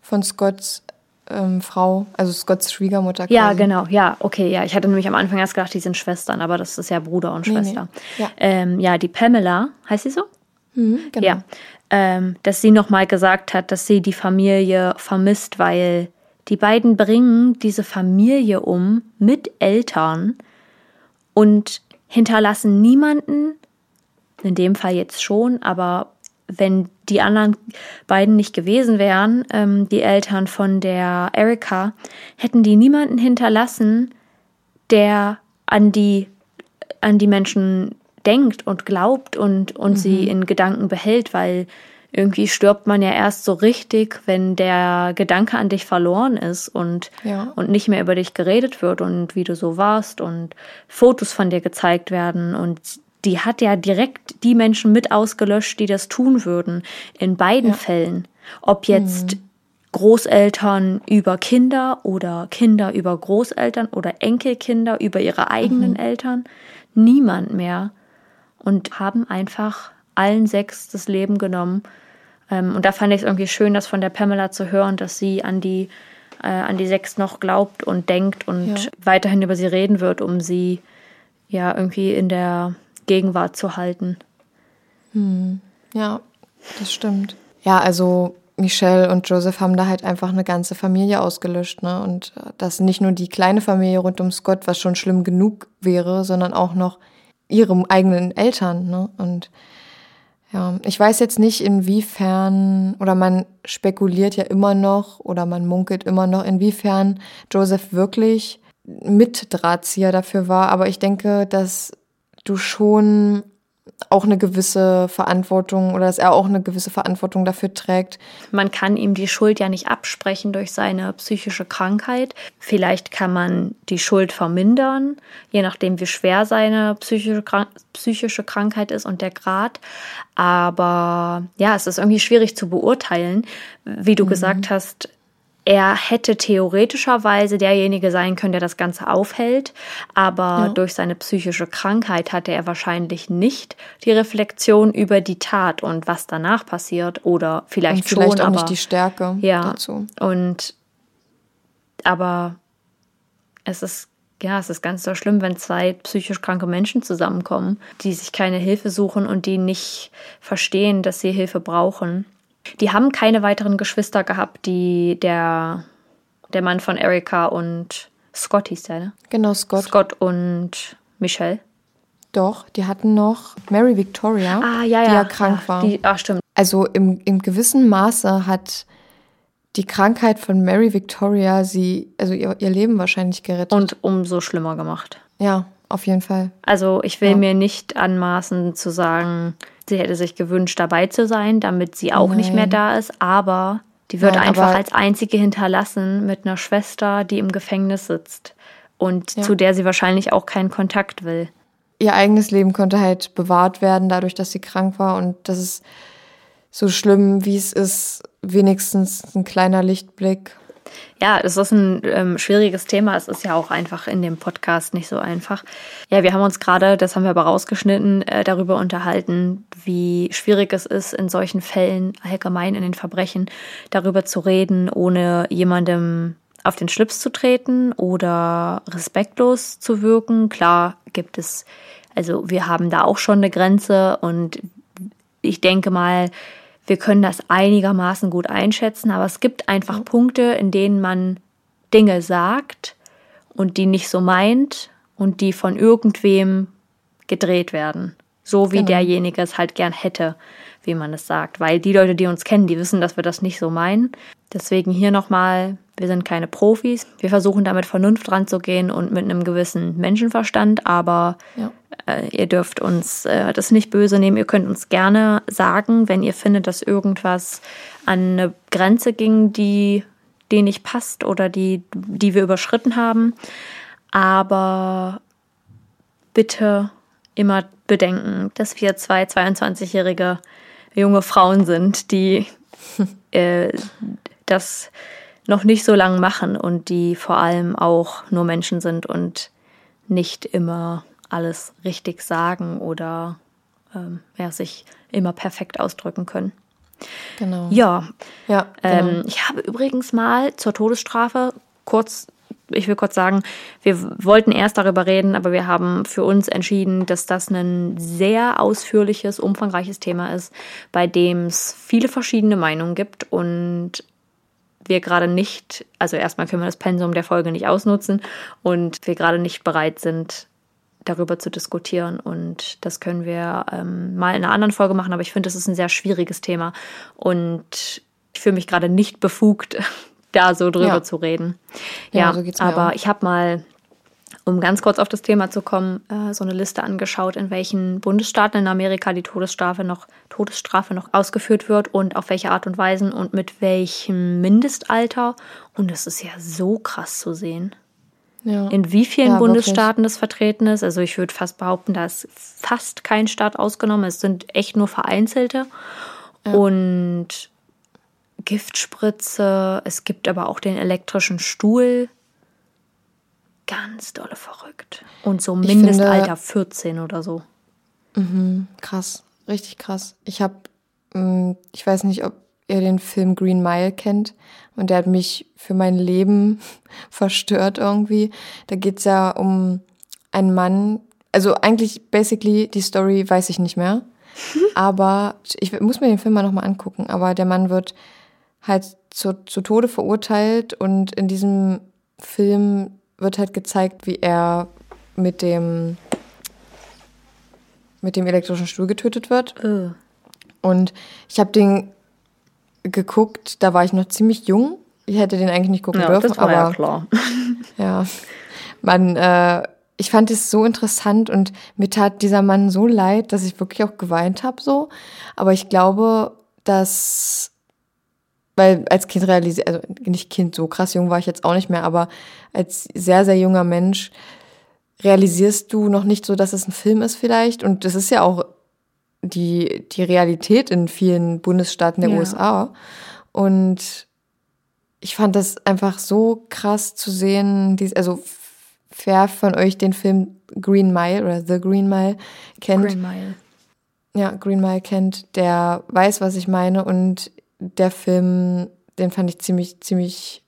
Von Scotts ähm, Frau, also Scotts Schwiegermutter. Quasi. Ja, genau, ja, okay, ja. Ich hatte nämlich am Anfang erst gedacht, die sind Schwestern, aber das ist ja Bruder und Schwester. Nee, nee. Ja. Ähm, ja, die Pamela, heißt sie so? Mhm, genau. Ja, ähm, dass sie nochmal gesagt hat, dass sie die Familie vermisst, weil die beiden bringen diese Familie um mit Eltern und hinterlassen niemanden, in dem Fall jetzt schon, aber wenn die anderen beiden nicht gewesen wären, ähm, die Eltern von der Erika, hätten die niemanden hinterlassen, der an die, an die Menschen denkt und glaubt und, und mhm. sie in Gedanken behält, weil irgendwie stirbt man ja erst so richtig, wenn der Gedanke an dich verloren ist und, ja. und nicht mehr über dich geredet wird und wie du so warst und Fotos von dir gezeigt werden und die hat ja direkt die Menschen mit ausgelöscht, die das tun würden. In beiden ja. Fällen. Ob jetzt mhm. Großeltern über Kinder oder Kinder über Großeltern oder Enkelkinder über ihre eigenen mhm. Eltern. Niemand mehr. Und haben einfach allen sechs das Leben genommen. Ähm, und da fand ich es irgendwie schön, das von der Pamela zu hören, dass sie an die, äh, an die sechs noch glaubt und denkt und ja. weiterhin über sie reden wird, um sie ja irgendwie in der Gegenwart zu halten. Hm. Ja, das stimmt. Ja, also Michelle und Joseph haben da halt einfach eine ganze Familie ausgelöscht, ne? Und äh, das nicht nur die kleine Familie rund um Scott, was schon schlimm genug wäre, sondern auch noch ihre eigenen Eltern, ne? Und ja, ich weiß jetzt nicht, inwiefern, oder man spekuliert ja immer noch, oder man munkelt immer noch, inwiefern Joseph wirklich Mitdrahtzieher dafür war. Aber ich denke, dass du schon auch eine gewisse Verantwortung oder dass er auch eine gewisse Verantwortung dafür trägt. Man kann ihm die Schuld ja nicht absprechen durch seine psychische Krankheit. Vielleicht kann man die Schuld vermindern, je nachdem, wie schwer seine psychische, psychische Krankheit ist und der Grad. Aber ja, es ist irgendwie schwierig zu beurteilen. Wie du mhm. gesagt hast, er hätte theoretischerweise derjenige sein können, der das Ganze aufhält, aber ja. durch seine psychische Krankheit hatte er wahrscheinlich nicht die Reflexion über die Tat und was danach passiert oder vielleicht, und vielleicht schon, auch aber nicht die Stärke ja, dazu. Und aber es ist ja, es ist ganz so schlimm, wenn zwei psychisch kranke Menschen zusammenkommen, die sich keine Hilfe suchen und die nicht verstehen, dass sie Hilfe brauchen. Die haben keine weiteren Geschwister gehabt, die der, der Mann von Erika und Scott hieß der, ne? Genau, Scott. Scott und Michelle. Doch, die hatten noch Mary Victoria, ah, ja, ja, die ja krank ja, war. Die, ah, stimmt. Also im, im gewissen Maße hat die Krankheit von Mary Victoria sie, also ihr, ihr Leben wahrscheinlich gerettet. Und umso schlimmer gemacht. Ja, auf jeden Fall. Also ich will ja. mir nicht anmaßen zu sagen, sie hätte sich gewünscht, dabei zu sein, damit sie auch Nein. nicht mehr da ist, aber die wird Nein, einfach als einzige hinterlassen mit einer Schwester, die im Gefängnis sitzt und ja. zu der sie wahrscheinlich auch keinen Kontakt will. Ihr eigenes Leben konnte halt bewahrt werden, dadurch, dass sie krank war und das ist so schlimm, wie es ist, wenigstens ein kleiner Lichtblick ja, es ist ein ähm, schwieriges Thema. Es ist ja auch einfach in dem Podcast nicht so einfach. Ja, wir haben uns gerade, das haben wir aber rausgeschnitten, äh, darüber unterhalten, wie schwierig es ist, in solchen Fällen, allgemein in den Verbrechen, darüber zu reden, ohne jemandem auf den Schlips zu treten oder respektlos zu wirken. Klar gibt es, also wir haben da auch schon eine Grenze und ich denke mal, wir können das einigermaßen gut einschätzen, aber es gibt einfach. Punkte, in denen man Dinge sagt und die nicht so meint und die von irgendwem gedreht werden. So wie genau. derjenige es halt gern hätte, wie man es sagt. Weil die Leute, die uns kennen, die wissen, dass wir das nicht so meinen. Deswegen hier nochmal, wir sind keine Profis. Wir versuchen damit Vernunft ranzugehen und mit einem gewissen Menschenverstand, aber ja. Äh, ihr dürft uns äh, das nicht böse nehmen. Ihr könnt uns gerne sagen, wenn ihr findet, dass irgendwas an eine Grenze ging, die, die nicht passt oder die, die wir überschritten haben. Aber bitte immer bedenken, dass wir zwei 22-jährige junge Frauen sind, die äh, das noch nicht so lange machen und die vor allem auch nur Menschen sind und nicht immer alles richtig sagen oder ähm, ja, sich immer perfekt ausdrücken können. Genau. Ja. ja ähm, genau. Ähm, ich habe übrigens mal zur Todesstrafe kurz, ich will kurz sagen, wir wollten erst darüber reden, aber wir haben für uns entschieden, dass das ein sehr ausführliches, umfangreiches Thema ist, bei dem es viele verschiedene Meinungen gibt und wir gerade nicht, also erstmal können wir das Pensum der Folge nicht ausnutzen und wir gerade nicht bereit sind, darüber zu diskutieren. Und das können wir ähm, mal in einer anderen Folge machen, aber ich finde, das ist ein sehr schwieriges Thema. Und ich fühle mich gerade nicht befugt, da so drüber ja. zu reden. Ja, ja so aber auch. ich habe mal, um ganz kurz auf das Thema zu kommen, äh, so eine Liste angeschaut, in welchen Bundesstaaten in Amerika die Todesstrafe noch, Todesstrafe noch ausgeführt wird und auf welche Art und Weise und mit welchem Mindestalter. Und das ist ja so krass zu sehen. Ja. In wie vielen ja, Bundesstaaten wirklich. das vertreten ist. Also ich würde fast behaupten, da ist fast kein Staat ausgenommen. Es sind echt nur vereinzelte. Ja. Und Giftspritze, es gibt aber auch den elektrischen Stuhl. Ganz dolle verrückt. Und so Mindestalter 14 oder so. Mhm, krass, richtig krass. Ich habe, mm, ich weiß nicht, ob ihr den Film Green Mile kennt. Und der hat mich für mein Leben verstört irgendwie. Da geht's ja um einen Mann. Also eigentlich, basically, die Story weiß ich nicht mehr. aber ich muss mir den Film mal nochmal angucken. Aber der Mann wird halt zu, zu Tode verurteilt und in diesem Film wird halt gezeigt, wie er mit dem mit dem elektrischen Stuhl getötet wird. Äh. Und ich habe den geguckt, da war ich noch ziemlich jung. Ich hätte den eigentlich nicht gucken Ja, dürfen, das war aber ja klar. ja, man, äh, ich fand es so interessant und mir tat dieser Mann so leid, dass ich wirklich auch geweint habe so. Aber ich glaube, dass, weil als Kind realisiert, also nicht Kind, so krass jung war ich jetzt auch nicht mehr, aber als sehr, sehr junger Mensch realisierst du noch nicht so, dass es ein Film ist vielleicht. Und das ist ja auch die, die Realität in vielen Bundesstaaten der Ja. USA. Und ich fand das einfach so krass zu sehen. Dies, also wer von euch den Film Green Mile oder The Green Mile kennt, Green Mile. ja, Green Mile kennt, der weiß, was ich meine. Und der Film, den fand ich ziemlich, ziemlich,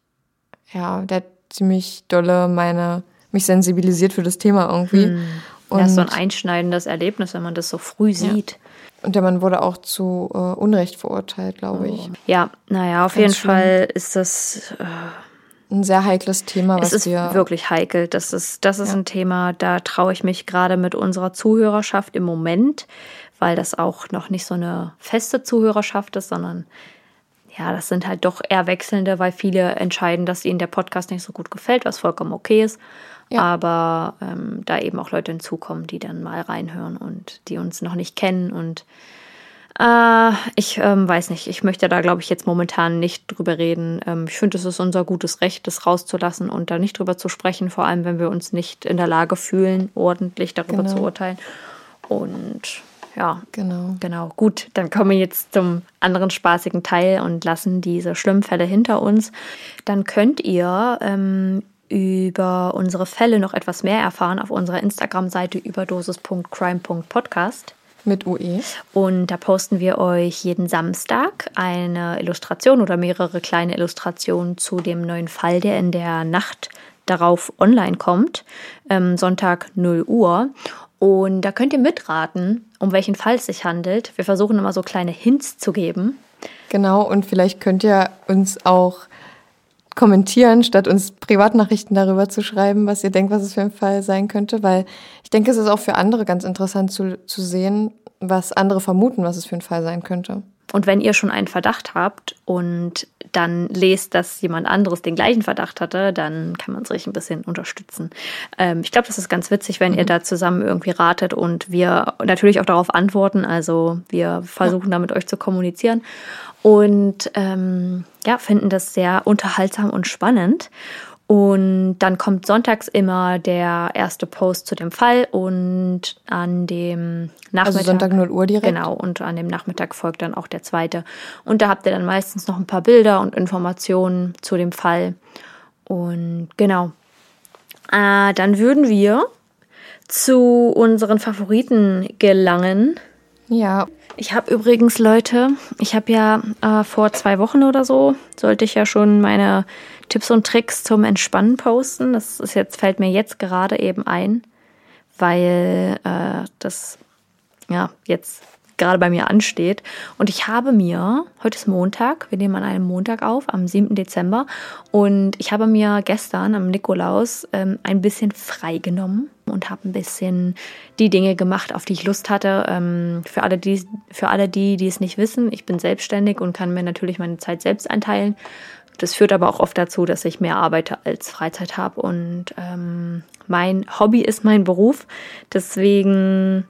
ja, der hat ziemlich dolle meine, mich sensibilisiert für das Thema irgendwie. Hm. Und, ja, ist so ein einschneidendes Erlebnis, wenn man das so früh sieht. und der Mann wurde auch zu äh, Unrecht verurteilt, glaube ich. Ja, naja, auf Ganz jeden schlimm. Fall ist das, äh, Ein sehr heikles Thema, was es ist wir wirklich heikel. Das ist, das ist Ja. ein Thema, da traue ich mich gerade mit unserer Zuhörerschaft im Moment, weil das auch noch nicht so eine feste Zuhörerschaft ist, sondern ja, das sind halt doch eher wechselnde, weil viele entscheiden, dass ihnen der Podcast nicht so gut gefällt, was vollkommen okay ist. Ja. Aber ähm, da eben auch Leute hinzukommen, die dann mal reinhören und die uns noch nicht kennen und äh, ich ähm, weiß nicht, ich möchte da, glaube ich, jetzt momentan nicht drüber reden. Ähm, ich finde, es ist unser gutes Recht, das rauszulassen und da nicht drüber zu sprechen, vor allem wenn wir uns nicht in der Lage fühlen, ordentlich darüber Genau. zu urteilen. Und ja, genau. genau. Gut, dann kommen wir jetzt zum anderen spaßigen Teil und lassen diese schlimmen Fälle hinter uns. Dann könnt ihr ähm, über unsere Fälle noch etwas mehr erfahren auf unserer Instagram-Seite überdosis.crime.podcast. Mit. UE. Und da posten wir euch jeden Samstag eine Illustration oder mehrere kleine Illustrationen zu dem neuen Fall, der in der Nacht darauf online kommt. Ähm, Sonntag 0 Uhr. Und da könnt ihr mitraten, um welchen Fall es sich handelt. Wir versuchen immer so kleine Hints zu geben. Genau, und vielleicht könnt ihr uns auch kommentieren, statt uns Privatnachrichten darüber zu schreiben, was ihr denkt, was es für ein Fall sein könnte, weil ich denke, es ist auch für andere ganz interessant zu, zu sehen, was andere vermuten, was es für ein Fall sein könnte. Und wenn ihr schon einen Verdacht habt und dann lest, dass jemand anderes den gleichen Verdacht hatte, dann kann man sich ein bisschen unterstützen. Ähm, ich glaube, das ist ganz witzig, wenn ihr da zusammen irgendwie ratet und wir natürlich auch darauf antworten. Also wir versuchen da mit euch zu kommunizieren und ähm, ja, finden das sehr unterhaltsam und spannend. Und dann kommt sonntags immer der erste Post zu dem Fall und an dem Nachmittag. Also Sonntag 0 Uhr direkt? Genau, und an dem Nachmittag folgt dann auch der zweite. Und da habt ihr dann meistens noch ein paar Bilder und Informationen zu dem Fall. Und genau. Äh, dann würden wir zu unseren Favoriten gelangen. Ja, Ich habe übrigens, Leute, ich habe ja äh, vor zwei Wochen oder so, sollte ich ja schon meine Tipps und Tricks zum Entspannen posten. Das ist jetzt, fällt mir jetzt gerade eben ein, weil äh, das ja jetzt gerade bei mir ansteht. Und ich habe mir, heute ist Montag, wir nehmen an einem Montag auf, am 7. Dezember, und ich habe mir gestern am Nikolaus ähm, ein bisschen freigenommen und habe ein bisschen die Dinge gemacht, auf die ich Lust hatte. Ähm, für, alle, die, für alle die, die es nicht wissen, ich bin selbstständig und kann mir natürlich meine Zeit selbst einteilen. Das führt aber auch oft dazu, dass ich mehr arbeite als Freizeit habe. Und ähm, mein Hobby ist mein Beruf. Deswegen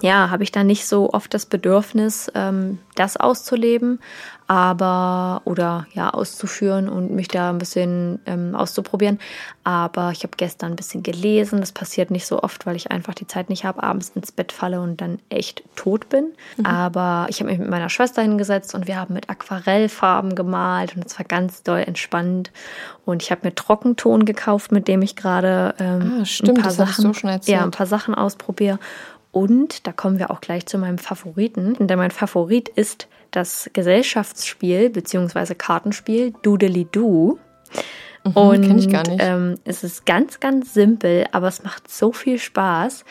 ja, habe ich da nicht so oft das Bedürfnis, ähm, das auszuleben, aber oder ja auszuführen und mich da ein bisschen ähm, auszuprobieren. Aber ich habe gestern ein bisschen gelesen. Das passiert nicht so oft, weil ich einfach die Zeit nicht habe, abends ins Bett falle und dann echt tot bin. Aber ich habe mich mit meiner Schwester hingesetzt und wir haben mit Aquarellfarben gemalt und es war ganz doll entspannt. Und ich habe mir Trockenton gekauft, mit dem ich gerade ähm, Ah, stimmt, ein paar Sachen, erzählt. ja, ein paar Sachen ausprobiere. Und da kommen wir auch gleich zu meinem Favoriten. Denn mein Favorit ist das Gesellschaftsspiel bzw. Kartenspiel Doodly Doo. und gar nicht. Ähm, es ist ganz, ganz simpel, aber es macht so viel Spaß.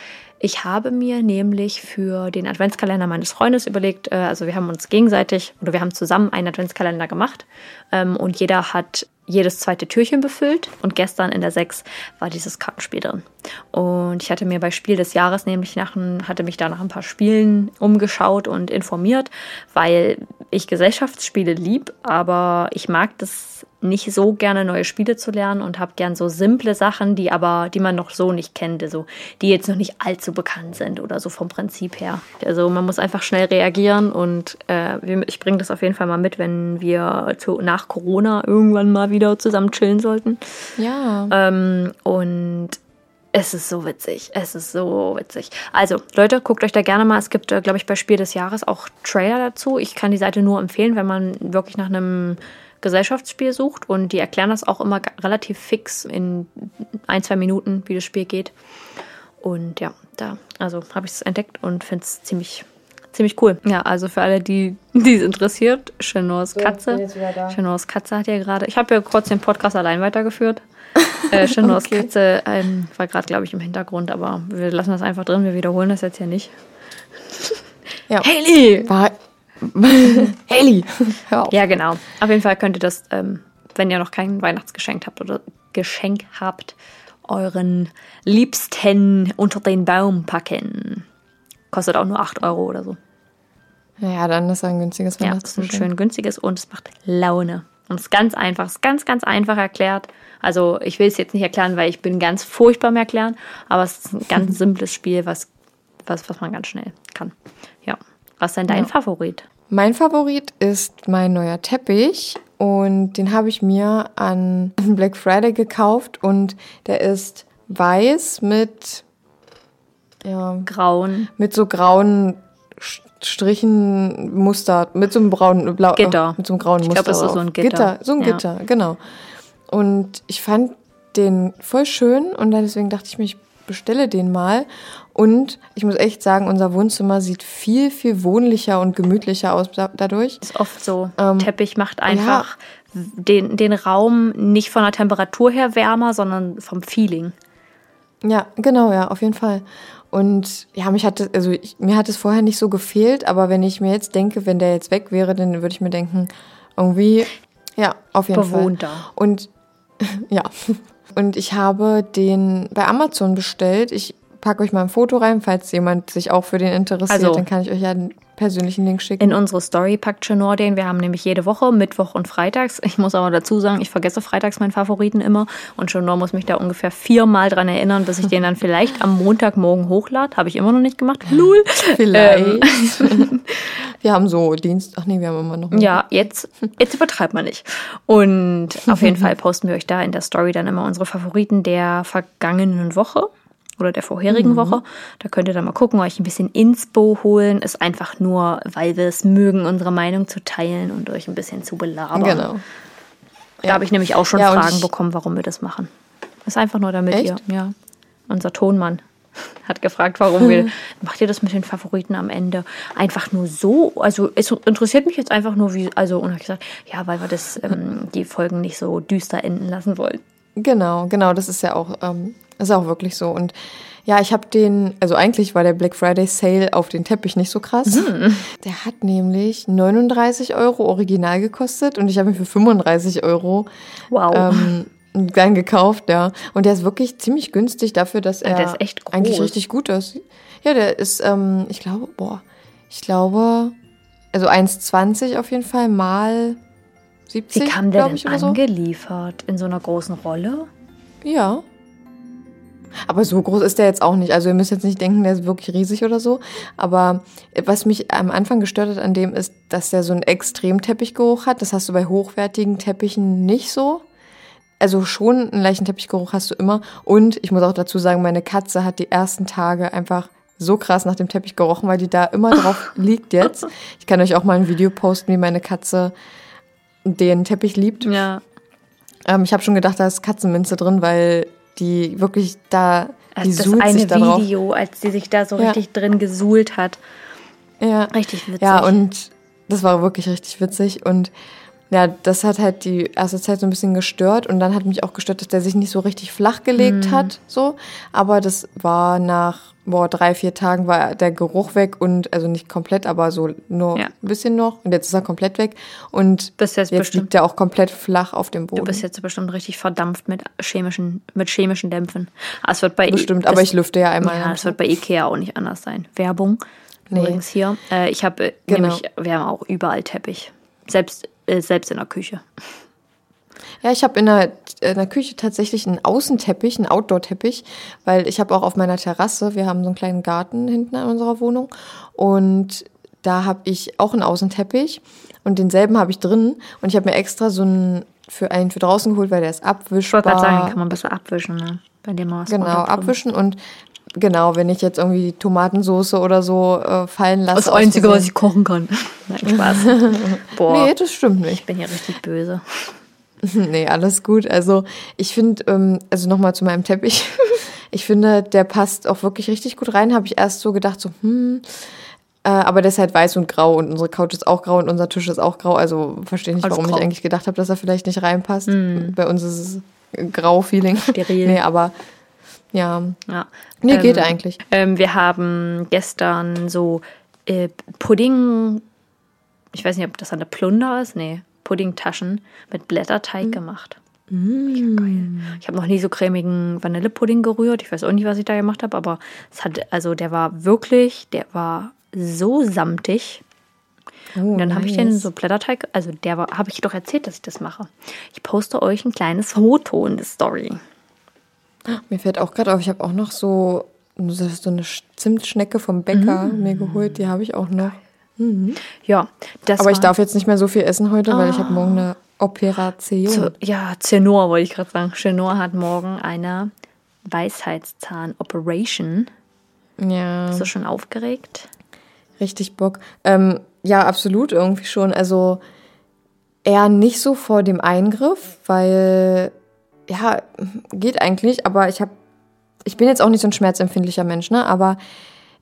Ich habe mir nämlich für den Adventskalender meines Freundes überlegt, äh, also wir haben uns gegenseitig oder wir haben zusammen einen Adventskalender gemacht ähm, und jeder hat jedes zweite Türchen befüllt und gestern in der 6 war dieses Kartenspiel drin. Und ich hatte mir bei Spiel des Jahres nämlich nach hatte mich da nach ein paar Spielen umgeschaut und informiert, weil ich Gesellschaftsspiele lieb, aber ich mag das nicht so gerne neue Spiele zu lernen und habe gern so simple Sachen, die aber, die man noch so nicht kennt, so, die jetzt noch nicht allzu bekannt sind oder so vom Prinzip her. Also man muss einfach schnell reagieren und äh, ich bringe das auf jeden Fall mal mit, wenn wir zu, nach Corona irgendwann mal wieder zusammen chillen sollten. Ja. Ähm, und es ist so witzig. Es ist so witzig. Also, Leute, guckt euch da gerne mal. Es gibt, äh, glaube ich, bei Spiel des Jahres auch Trailer dazu. Ich kann die Seite nur empfehlen, wenn man wirklich nach einem Gesellschaftsspiel sucht und die erklären das auch immer relativ fix in ein, zwei Minuten, wie das Spiel geht. Und ja, da, also habe ich es entdeckt und finde es ziemlich, ziemlich cool. Ja, also für alle, die die es interessiert, Chenors Katze. Chenors Katze hat ja gerade, ich habe ja kurz den Podcast allein weitergeführt. Äh, Chenors Okay. Katze ähm, war gerade, glaube ich, im Hintergrund, aber wir lassen das einfach drin, wir wiederholen das jetzt hier nicht. Ja. Haley! War. Haley! Hör auf. Ja, genau. Auf jeden Fall könnt ihr das, ähm, wenn ihr noch kein Weihnachtsgeschenk habt oder Geschenk habt, euren Liebsten unter den Baum packen. Kostet auch nur 8 Euro oder so. Ja, dann ist ein günstiges Ja, ist ein Weihnachtsgeschenk. schön günstiges und es macht Laune. Und es ist ganz einfach, es ist ganz, ganz einfach erklärt. Also ich will es jetzt nicht erklären, weil ich bin ganz furchtbar im Erklären, aber es ist ein ganz simples Spiel, was, was, was man ganz schnell kann. Ja. Was ist denn dein Ja. Favorit? Mein Favorit ist mein neuer Teppich und den habe ich mir an Black Friday gekauft und der ist weiß mit, ja, Grauen. mit so grauen Strichen Muster, mit so einem braunen Blau, Gitter. mit so einem grauen Ich Muster. glaub, es ist so ein Gitter. so ein Ja. Gitter, genau. Und ich fand den voll schön und deswegen dachte ich mir, ich bestelle den mal. Und ich muss echt sagen, unser Wohnzimmer sieht viel, viel wohnlicher und gemütlicher aus da- dadurch. ist oft so. Ähm, Teppich macht einfach den, den Raum nicht von der Temperatur her wärmer, sondern vom Feeling. Ja, genau, ja, auf jeden Fall. Und ja, mich hatte, also ich, mir hat es vorher nicht so gefehlt, aber wenn ich mir jetzt denke, wenn der jetzt weg wäre, dann würde ich mir denken, irgendwie, ja, auf jeden Bewohnter. Fall. Und ja, und ich habe den bei Amazon bestellt. Ich packe euch mal ein Foto rein, falls jemand sich auch für den interessiert, Also- dann kann ich euch ja persönlichen Link schicken. In unsere Story packt Chenor den. Wir haben nämlich jede Woche, Mittwoch und Freitags. Ich muss aber dazu sagen, ich vergesse freitags meinen Favoriten immer. Und Chenor muss mich da ungefähr viermal dran erinnern, bis ich den dann vielleicht am Montagmorgen hochlade. Habe ich immer noch nicht gemacht. Lul. Vielleicht. wir haben so Dienst. Ach nee, wir haben immer noch. Ja, jetzt, jetzt übertreibt man nicht. Und auf jeden Fall posten wir euch da in der Story dann immer unsere Favoriten der vergangenen Woche oder der vorherigen Woche. Da könnt ihr dann mal gucken, euch ein bisschen Inspo holen. Ist einfach nur, weil wir es mögen, unsere Meinung zu teilen und euch ein bisschen zu belabern. Genau. Da habe ich nämlich auch schon Ja, Fragen bekommen, warum wir das machen. Ist einfach nur damit Echt? ihr, ja. Unser Tonmann hat gefragt, warum wir, macht ihr das mit den Favoriten am Ende einfach nur so? Also es interessiert mich jetzt einfach nur, wie, also, und habe ich gesagt, ja, weil wir das, ähm, die Folgen nicht so düster enden lassen wollen. Genau, genau, das ist ja auch, ähm, ist auch wirklich so. Und ja, ich habe den, also eigentlich war der Black Friday Sale auf den Teppich nicht so krass. Der hat nämlich 39 Euro original gekostet und ich habe ihn für 35 Euro Wow. ähm, dann gekauft, ja. Und der ist wirklich ziemlich günstig dafür, dass er ist echt groß. eigentlich richtig gut ist. Ja, der ist, ähm, ich glaube, boah, ich glaube, also 1,20 auf jeden Fall mal 70, wie kam der denn ich, oder so. angeliefert? In so einer großen Rolle? Ja. Aber so groß ist der jetzt auch nicht. Also ihr müsst jetzt nicht denken, der ist wirklich riesig oder so. Aber was mich am Anfang gestört hat an dem ist, dass der so einen extremen Teppichgeruch hat. Das hast du bei hochwertigen Teppichen nicht so. Also schon einen leichten Teppichgeruch hast du immer. Und ich muss auch dazu sagen, meine Katze hat die ersten Tage einfach so krass nach dem Teppich gerochen, weil die da immer drauf liegt jetzt. Ich kann euch auch mal ein Video posten, wie meine Katze den Teppich liebt. Ja. Ähm, ich habe schon gedacht, da ist Katzenminze drin, weil die wirklich da, die Also das eine. Video, als die sich da so Ja. richtig drin gesuhlt hat. Ja. Richtig witzig. ja, und das war wirklich richtig witzig. Und ja, das hat halt die erste Zeit so ein bisschen gestört. Und dann hat mich auch gestört, dass der sich nicht so richtig flach gelegt Mhm. hat. So. Aber das war nach boah, drei, vier Tagen war der Geruch weg und, also nicht komplett, aber so nur Ja. ein bisschen noch. Und jetzt ist er komplett weg. Und jetzt jetzt bestimmt- liegt er auch komplett flach auf dem Boden. Du bist jetzt bestimmt richtig verdampft mit chemischen, mit chemischen Dämpfen. Ah, es wird bei Bestimmt, das- aber ich lüfte ja einmal. Ja, es wird bei Ikea auch nicht anders sein. Werbung Nee. übrigens hier. Äh, ich habe äh, Genau. nämlich, wir haben auch überall Teppich. Selbst, äh, selbst in der Küche. Ja, ich habe in der, in der Küche tatsächlich einen Außenteppich, einen Outdoor-Teppich, weil ich habe auch auf meiner Terrasse, wir haben so einen kleinen Garten hinten an unserer Wohnung und da habe ich auch einen Außenteppich und denselben habe ich drin und ich habe mir extra so einen für einen für draußen geholt, weil der ist Ich wollte abwischbar. gerade sagen, den kann man besser abwischen, ne? Bei dem man was genau, abwischen und genau, wenn ich jetzt irgendwie die Tomatensoße oder so äh, fallen lasse. Das Einzige, was ich kochen kann. Nein, Spaß. Boah, Nee, das stimmt nicht. ich bin hier richtig böse. Nee, alles gut. Also ich finde, ähm, also nochmal zu meinem Teppich. Ich finde, der passt auch wirklich richtig gut rein. Habe ich erst so gedacht, so, hm. Äh, aber der ist halt weiß und grau und unsere Couch ist auch grau und unser Tisch ist auch grau. Also verstehe nicht, Alles warum grau. ich eigentlich gedacht habe, dass er vielleicht nicht reinpasst. Bei uns ist es grau-Feeling. Steril. nee, aber ja. Ja. Nee, Ähm, geht eigentlich. Ähm, wir haben gestern so äh, Pudding, ich weiß nicht, ob das eine Plunder ist, nee, Puddingtaschen mit Blätterteig gemacht. Mega geil. Ich habe noch nie so cremigen Vanillepudding gerührt. Ich weiß auch nicht, was ich da gemacht habe, aber es hat, also der war wirklich, der war so samtig. Und dann habe ich den so Blätterteig, also der war, habe ich doch erzählt, dass ich das mache. Ich poste euch ein kleines Foto in die Story. Mir fällt auch gerade auf, ich habe auch noch so, so eine Sch- Zimtschnecke vom Bäcker Mm. mir geholt. Die habe ich auch noch. Ja, das Aber ich darf jetzt nicht mehr so viel essen heute, weil ich habe morgen eine Operation. Zu, ja, Zenor wollte ich gerade sagen. Zenor hat morgen eine Weisheitszahn-Operation. Ja, Bist du schon aufgeregt? richtig Bock. Ähm, ja, absolut irgendwie schon. Also eher nicht so vor dem Eingriff, weil ja, geht eigentlich, aber ich habe ich bin jetzt auch nicht so ein schmerzempfindlicher Mensch, ne, aber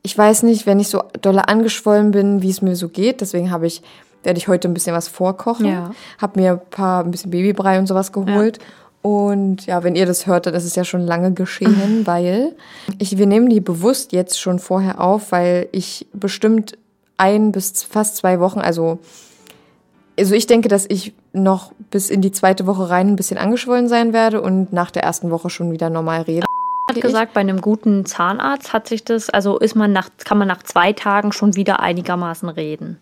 ich weiß nicht, wenn ich so dolle angeschwollen bin, wie es mir so geht, deswegen habe ich werde ich heute ein bisschen was vorkochen. Ja. Habe mir ein paar ein bisschen Babybrei und sowas geholt. Und ja, wenn ihr das hört, dann ist es ja schon lange geschehen, weil ich, wir nehmen die bewusst jetzt schon vorher auf, weil ich bestimmt ein bis fast zwei Wochen, also, also ich denke, dass ich noch bis in die zweite Woche rein ein bisschen angeschwollen sein werde und nach der ersten Woche schon wieder normal rede. Hat gesagt, bei einem guten Zahnarzt hat sich das, also ist man nach, kann man nach zwei Tagen schon wieder einigermaßen reden.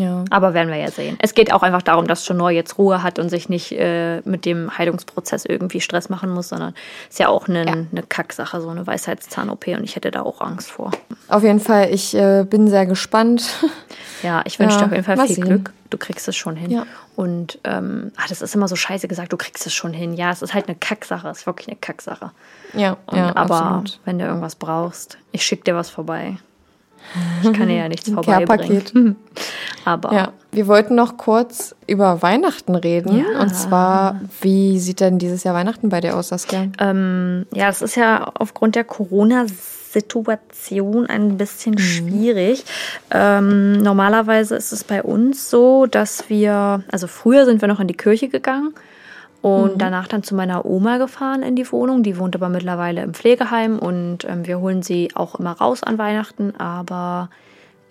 Ja. Aber werden wir ja sehen. Es geht auch einfach darum, dass Chenor jetzt Ruhe hat und sich nicht äh, mit dem Heilungsprozess irgendwie Stress machen muss, sondern ist ja auch eine, eine Kacksache, so eine Weisheitszahn-OP und ich hätte da auch Angst vor. Auf jeden Fall, ich äh, bin sehr gespannt. Ja, ich wünsche Ja, dir auf jeden Fall viel. Glück. Du kriegst es schon hin. Ja. Und ähm, ach, das ist immer so scheiße gesagt, du kriegst es schon hin. Ja, es ist halt eine Kacksache, es ist wirklich eine Kacksache. ja, Und, ja, aber absolut. wenn du irgendwas brauchst, ich schicke dir was vorbei. Ich kann ja nichts Ein vorbeibringen. Aber Ja, wir wollten noch kurz über Weihnachten reden. Ja. Und zwar, wie sieht denn dieses Jahr Weihnachten bei dir aus, Saskia? ähm, ja, es ist ja aufgrund der Corona-Situation ein bisschen Mhm. schwierig. Ähm, normalerweise ist es bei uns so, dass wir, also früher sind wir noch in die Kirche gegangen und Mhm. danach dann zu meiner Oma gefahren in die Wohnung. Die wohnt aber mittlerweile im Pflegeheim und ähm, wir holen sie auch immer raus an Weihnachten, aber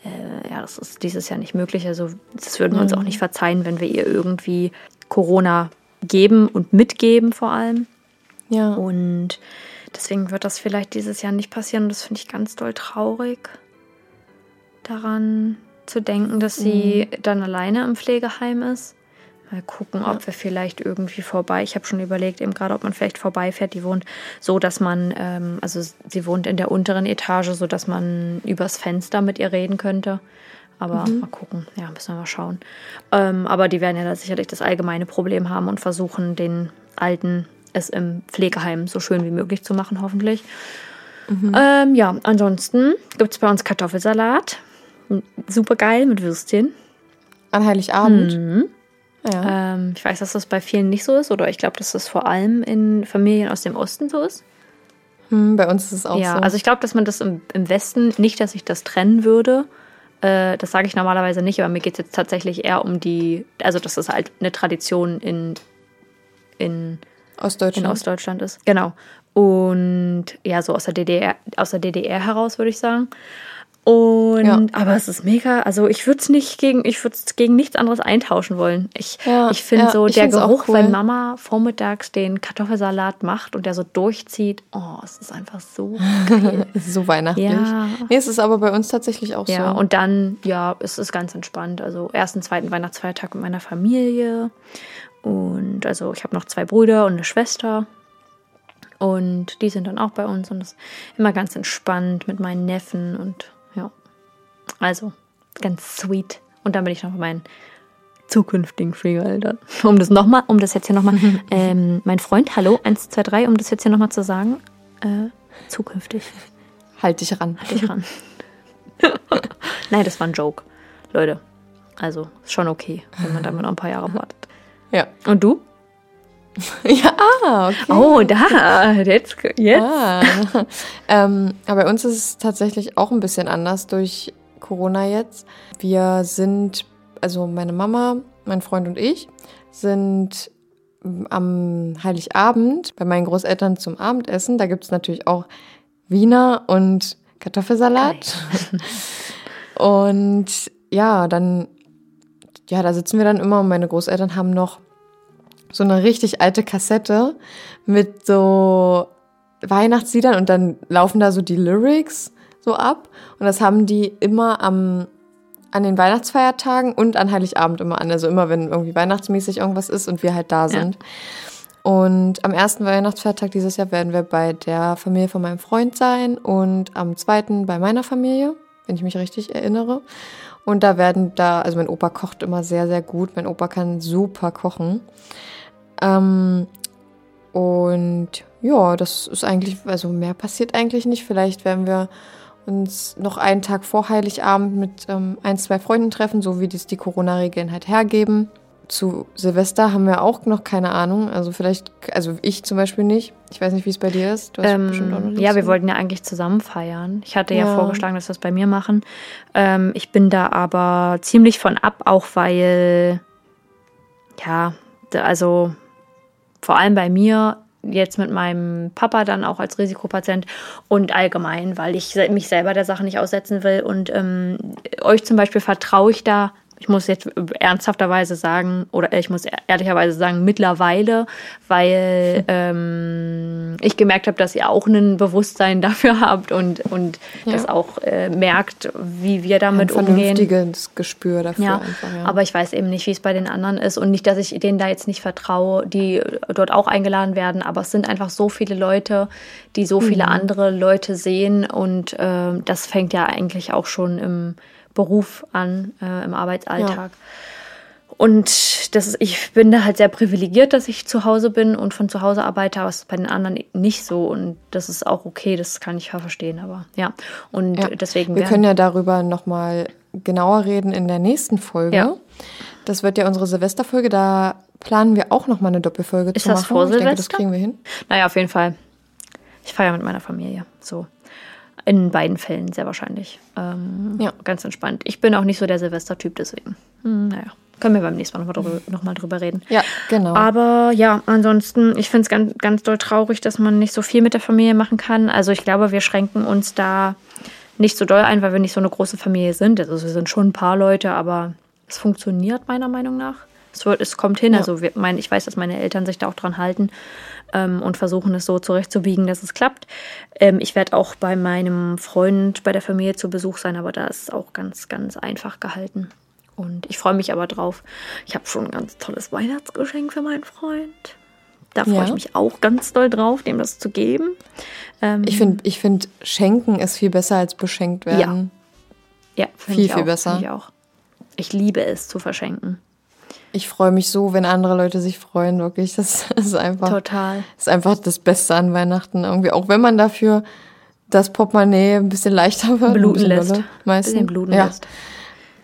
äh, ja, das ist dieses Jahr nicht möglich. Also das würden wir uns auch nicht verzeihen, wenn wir ihr irgendwie Corona geben und mitgeben vor allem. Ja. Und deswegen wird das vielleicht dieses Jahr nicht passieren. Und das finde ich ganz doll traurig, daran zu denken, dass sie dann alleine im Pflegeheim ist. Mal gucken, ob wir vielleicht irgendwie vorbei. Ich habe schon überlegt, eben gerade, ob man vielleicht vorbeifährt. Die wohnt so, dass man, ähm, also sie wohnt in der unteren Etage, so dass man übers Fenster mit ihr reden könnte. Aber mal gucken. Ja, müssen wir mal schauen. Ähm, aber die werden ja da sicherlich das allgemeine Problem haben und versuchen, den Alten es im Pflegeheim so schön wie möglich zu machen, hoffentlich. Ähm, ja, ansonsten gibt es bei uns Kartoffelsalat. Super geil mit Würstchen. An Heiligabend. Mhm. Ja. Ähm, ich weiß, dass das bei vielen nicht so ist, oder ich glaube, dass das vor allem in Familien aus dem Osten so ist. Hm, bei uns ist es auch ja, so. also ich glaube, dass man das im, im Westen nicht, dass ich das trennen würde. Äh, das sage ich normalerweise nicht, aber mir geht es jetzt tatsächlich eher um die, also das ist halt eine Tradition in, in Ostdeutschland. in Ostdeutschland ist. Genau. Und ja, so aus der DDR, aus der DDR heraus, würde ich sagen. Und Ja. aber es ist mega, also ich würde es nicht gegen, ich würde es gegen nichts anderes eintauschen wollen. Ich, Ja, ich finde ja, so ich der Geruch, cool. wenn Mama vormittags den Kartoffelsalat macht und der so durchzieht, oh, es ist einfach so geil. Es ist so weihnachtlich. Ja. Nee, es ist aber bei uns tatsächlich auch Ja, so. und dann, ja, es ist ganz entspannt. Also ersten, zweiten Weihnachtsfeiertag mit meiner Familie. Und also ich habe noch zwei Brüder und eine Schwester. Und die sind dann auch bei uns und das ist immer ganz entspannt mit meinen Neffen und ja. Also ganz sweet. Und dann bin ich noch bei meinen zukünftigen Schwiegereltern. Um das nochmal, um das jetzt hier nochmal, ähm, mein Freund, hallo, eins, zwei, drei, um das jetzt hier nochmal zu sagen, äh, zukünftig. halt dich ran. Halt dich ran. Nein, das war ein Joke. Leute, also ist schon okay, wenn man damit noch ein paar Jahre wartet. Ja. Und du? Ja, ah, okay. Oh, da, jetzt, jetzt. Ah. ähm, aber bei uns ist es tatsächlich auch ein bisschen anders durch Corona jetzt. Wir sind, also meine Mama, mein Freund und ich, sind am Heiligabend bei meinen Großeltern zum Abendessen. Da gibt es natürlich auch Wiener und Kartoffelsalat. und ja, dann, ja, da sitzen wir dann immer und meine Großeltern haben noch so eine richtig alte Kassette mit so Weihnachtsliedern und dann laufen da so die Lyrics so ab. Und das haben die immer am, an den Weihnachtsfeiertagen und an Heiligabend immer an. Also immer, wenn irgendwie weihnachtsmäßig irgendwas ist und wir halt da sind. Und am ersten Weihnachtsfeiertag dieses Jahr werden wir bei der Familie von meinem Freund sein und am zweiten bei meiner Familie, wenn ich mich richtig erinnere. Und da werden da, also mein Opa kocht immer sehr, sehr gut. Mein Opa kann super kochen. Ähm, und ja, das ist eigentlich, also mehr passiert eigentlich nicht. Vielleicht werden wir uns noch einen Tag vor Heiligabend mit ähm, ein, zwei Freunden treffen, so wie das die Corona-Regeln halt hergeben. Zu Silvester haben wir auch noch keine Ahnung. Also vielleicht, also ich zum Beispiel nicht. Ich weiß nicht, wie es bei dir ist. Du hast bestimmt auch noch Ähm, ja, wir wollten ja eigentlich zusammen feiern. Ich hatte ja, Ja. vorgeschlagen, dass wir es bei mir machen. Ähm, ich bin da aber ziemlich von ab, auch weil, ja, also vor allem bei mir, jetzt mit meinem Papa dann auch als Risikopatient und allgemein, weil ich mich selber der Sache nicht aussetzen will. Und ähm, euch zum Beispiel vertraue ich da, ich muss jetzt ernsthafterweise sagen, oder ich muss ehrlicherweise sagen, mittlerweile, weil ähm, ich gemerkt habe, dass ihr auch ein Bewusstsein dafür habt und, und das auch äh, merkt, wie wir damit ein umgehen. vernünftiges Gespür dafür Ja, einfach. Ja. aber ich weiß eben nicht, wie es bei den anderen ist und nicht, dass ich denen da jetzt nicht vertraue, die dort auch eingeladen werden, aber es sind einfach so viele Leute, die so viele andere Leute sehen und ähm, das fängt ja eigentlich auch schon im Beruf an, äh, im Arbeitsalltag. Und das ist, ich bin da halt sehr privilegiert, dass ich zu Hause bin und von zu Hause arbeite, aber es ist bei den anderen nicht so. Und das ist auch okay, das kann ich ja verstehen, aber ja. Und Ja. deswegen Wir können ja darüber nochmal genauer reden in der nächsten Folge. Ja. Das wird ja unsere Silvesterfolge. Da planen wir auch nochmal eine Doppelfolge Ist zu das machen. vor ich denke, das kriegen wir hin. Naja, auf jeden Fall. Ich feiere mit meiner Familie. So. In beiden Fällen sehr wahrscheinlich. Ähm, Ja. Ganz entspannt. Ich bin auch nicht so der Silvester-Typ, deswegen. Hm, naja. Können wir beim nächsten Mal nochmal drüber, noch mal drüber reden. Ja, genau. Aber ja, ansonsten, ich finde es ganz, ganz doll traurig, dass man nicht so viel mit der Familie machen kann. Also ich glaube, wir schränken uns da nicht so doll ein, weil wir nicht so eine große Familie sind. Also wir sind schon ein paar Leute, aber es funktioniert meiner Meinung nach. Es, wird, es kommt hin. Also wir, mein, ich weiß, dass meine Eltern sich da auch dran halten ähm, und versuchen es so zurechtzubiegen, dass es klappt. Ähm, ich werde auch bei meinem Freund bei der Familie zu Besuch sein, aber da ist es auch ganz, ganz einfach gehalten. Und ich freue mich aber drauf. Ich habe schon ein ganz tolles Weihnachtsgeschenk für meinen Freund. Da freue Ja. ich mich auch ganz doll drauf, dem das zu geben. Ähm, ich finde, ich find, schenken ist viel besser als beschenkt werden. ja, find viel, viel auch, besser. Ich, auch. ich liebe es zu verschenken. Ich freue mich so, wenn andere Leute sich freuen, wirklich. Das ist einfach, Total. ist einfach das Beste an Weihnachten irgendwie. Auch wenn man dafür das Portemonnaie ein bisschen leichter wird. Bluten lässt. meistens. Bisschen bluten ja. lässt.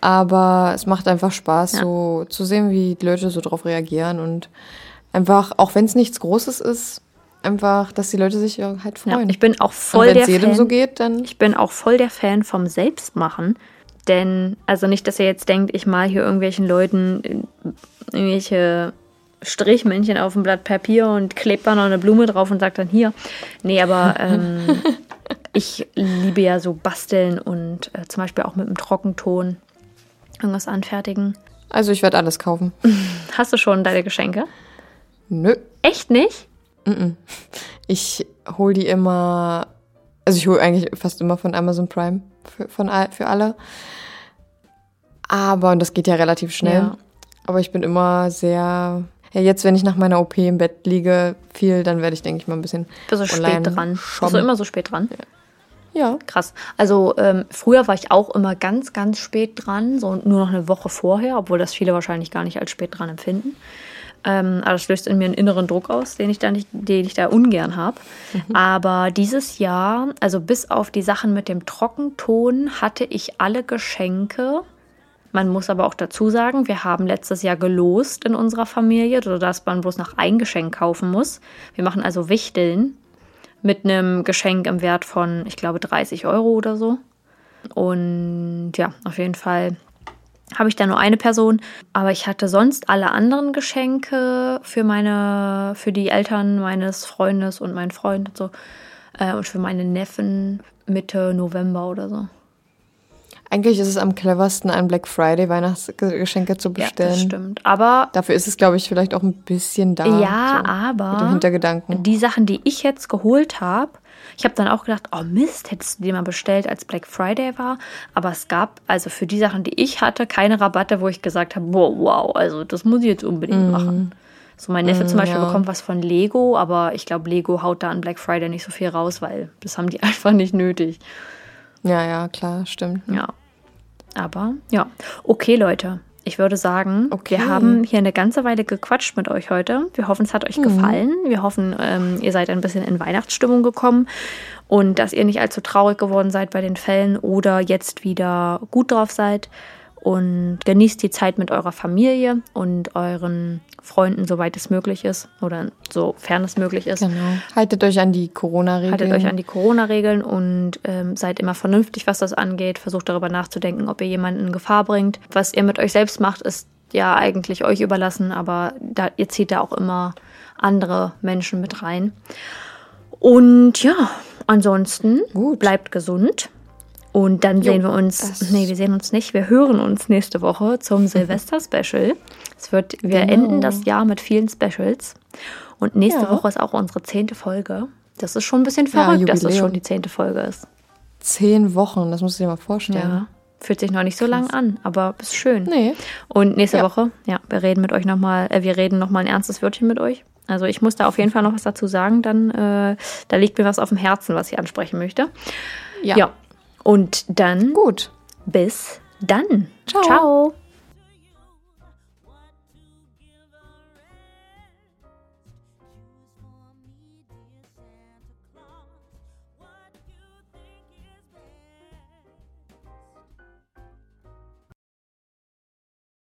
Aber es macht einfach Spaß, Ja. so zu sehen, wie die Leute so drauf reagieren und einfach, auch wenn es nichts Großes ist, einfach, dass die Leute sich ja halt Ja, freuen. ich bin auch und voll wenn der es jedem Fan. so geht, dann Ich bin auch voll der Fan vom Selbstmachen. Denn, also nicht, dass ihr jetzt denkt, ich mal hier irgendwelchen Leuten äh, irgendwelche Strichmännchen auf ein Blatt Papier und klebt da noch eine Blume drauf und sagt dann hier. Nee, aber ähm, ich liebe ja so basteln und äh, zum Beispiel auch mit einem Trockenton irgendwas anfertigen. Also ich werde alles kaufen. Hast du schon deine Geschenke? Nö. Echt nicht? Ich hole die immer, also ich hole eigentlich fast immer von Amazon Prime für, von, für alle. Aber, und das geht ja relativ schnell, Ja. aber ich bin immer sehr, ja jetzt, wenn ich nach meiner OP im Bett liege, viel, dann werde ich, denke ich, mal ein bisschen Bist du spät dran? Bist shoppen. du immer so spät dran? Ja, Krass. Also ähm, früher war ich auch immer ganz, ganz spät dran, so nur noch eine Woche vorher, obwohl das viele wahrscheinlich gar nicht als spät dran empfinden. Ähm, aber das löst in mir einen inneren Druck aus, den ich da nicht, den ich da ungern habe. Aber dieses Jahr, also bis auf die Sachen mit dem Trockenton, hatte ich alle Geschenke. Man muss aber auch dazu sagen, wir haben letztes Jahr gelost in unserer Familie, sodass man bloß noch ein Geschenk kaufen muss. Wir machen also Wichteln mit einem Geschenk im Wert von, ich glaube, 30 Euro oder so. Und ja, auf jeden Fall habe ich da nur eine Person. Aber ich hatte sonst alle anderen Geschenke für meine, für die Eltern meines Freundes und meinen Freund und so. Äh, und für meine Neffen Mitte November oder so. eigentlich ist es am cleversten, ein Black Friday Weihnachtsgeschenke zu bestellen. Ja, das stimmt. Aber Dafür ist es, glaube ich, vielleicht auch ein bisschen da. ja, so, aber Mit dem Hintergedanken. die Sachen, die ich jetzt geholt habe, ich habe dann auch gedacht, oh Mist, hättest du die mal bestellt, als Black Friday war. Aber es gab also für die Sachen, die ich hatte, keine Rabatte, wo ich gesagt habe, boah, wow, also das muss ich jetzt unbedingt machen. So mein Neffe zum Beispiel ja. bekommt was von Lego, aber ich glaube, Lego haut da an Black Friday nicht so viel raus, weil das haben die einfach nicht nötig. Ja, ja, klar, stimmt. Ja. Aber ja. Okay, Leute. Ich würde sagen, Okay. wir haben hier eine ganze Weile gequatscht mit euch heute. Wir hoffen, es hat euch gefallen. Wir hoffen, ähm, ihr seid ein bisschen in Weihnachtsstimmung gekommen und dass ihr nicht allzu traurig geworden seid bei den Fällen oder jetzt wieder gut drauf seid. Und genießt die Zeit mit eurer Familie und euren Freunden, soweit es möglich ist oder sofern es möglich ist. Genau. Haltet euch an die Corona-Regeln. Haltet euch an die Corona-Regeln und ähm, seid immer vernünftig, was das angeht. Versucht darüber nachzudenken, ob ihr jemanden in Gefahr bringt. Was ihr mit euch selbst macht, ist ja eigentlich euch überlassen, aber da, ihr zieht da auch immer andere Menschen mit rein. Und ja, ansonsten Gut. bleibt gesund. Und dann sehen wir uns, das- nee, wir sehen uns nicht, wir hören uns nächste Woche zum Silvester-Special. Es wird, wir Genau. enden das Jahr mit vielen Specials. Und nächste Ja. Woche ist auch unsere zehnte Folge. Das ist schon ein bisschen Ja, verrückt, dass es Jubiläum. schon die zehnte Folge ist. Zehn Wochen, das musst du dir mal vorstellen. Ja. Fühlt sich noch nicht so lang an, aber ist schön. Nee. Und nächste Ja. Woche, ja, wir reden mit euch nochmal, äh, wir reden nochmal ein ernstes Wörtchen mit euch. Also ich muss da auf jeden Fall noch was dazu sagen, dann äh, da liegt mir was auf dem Herzen, was ich ansprechen möchte. Ja. ja. Und dann Gut. bis dann. Ciao. Ciao.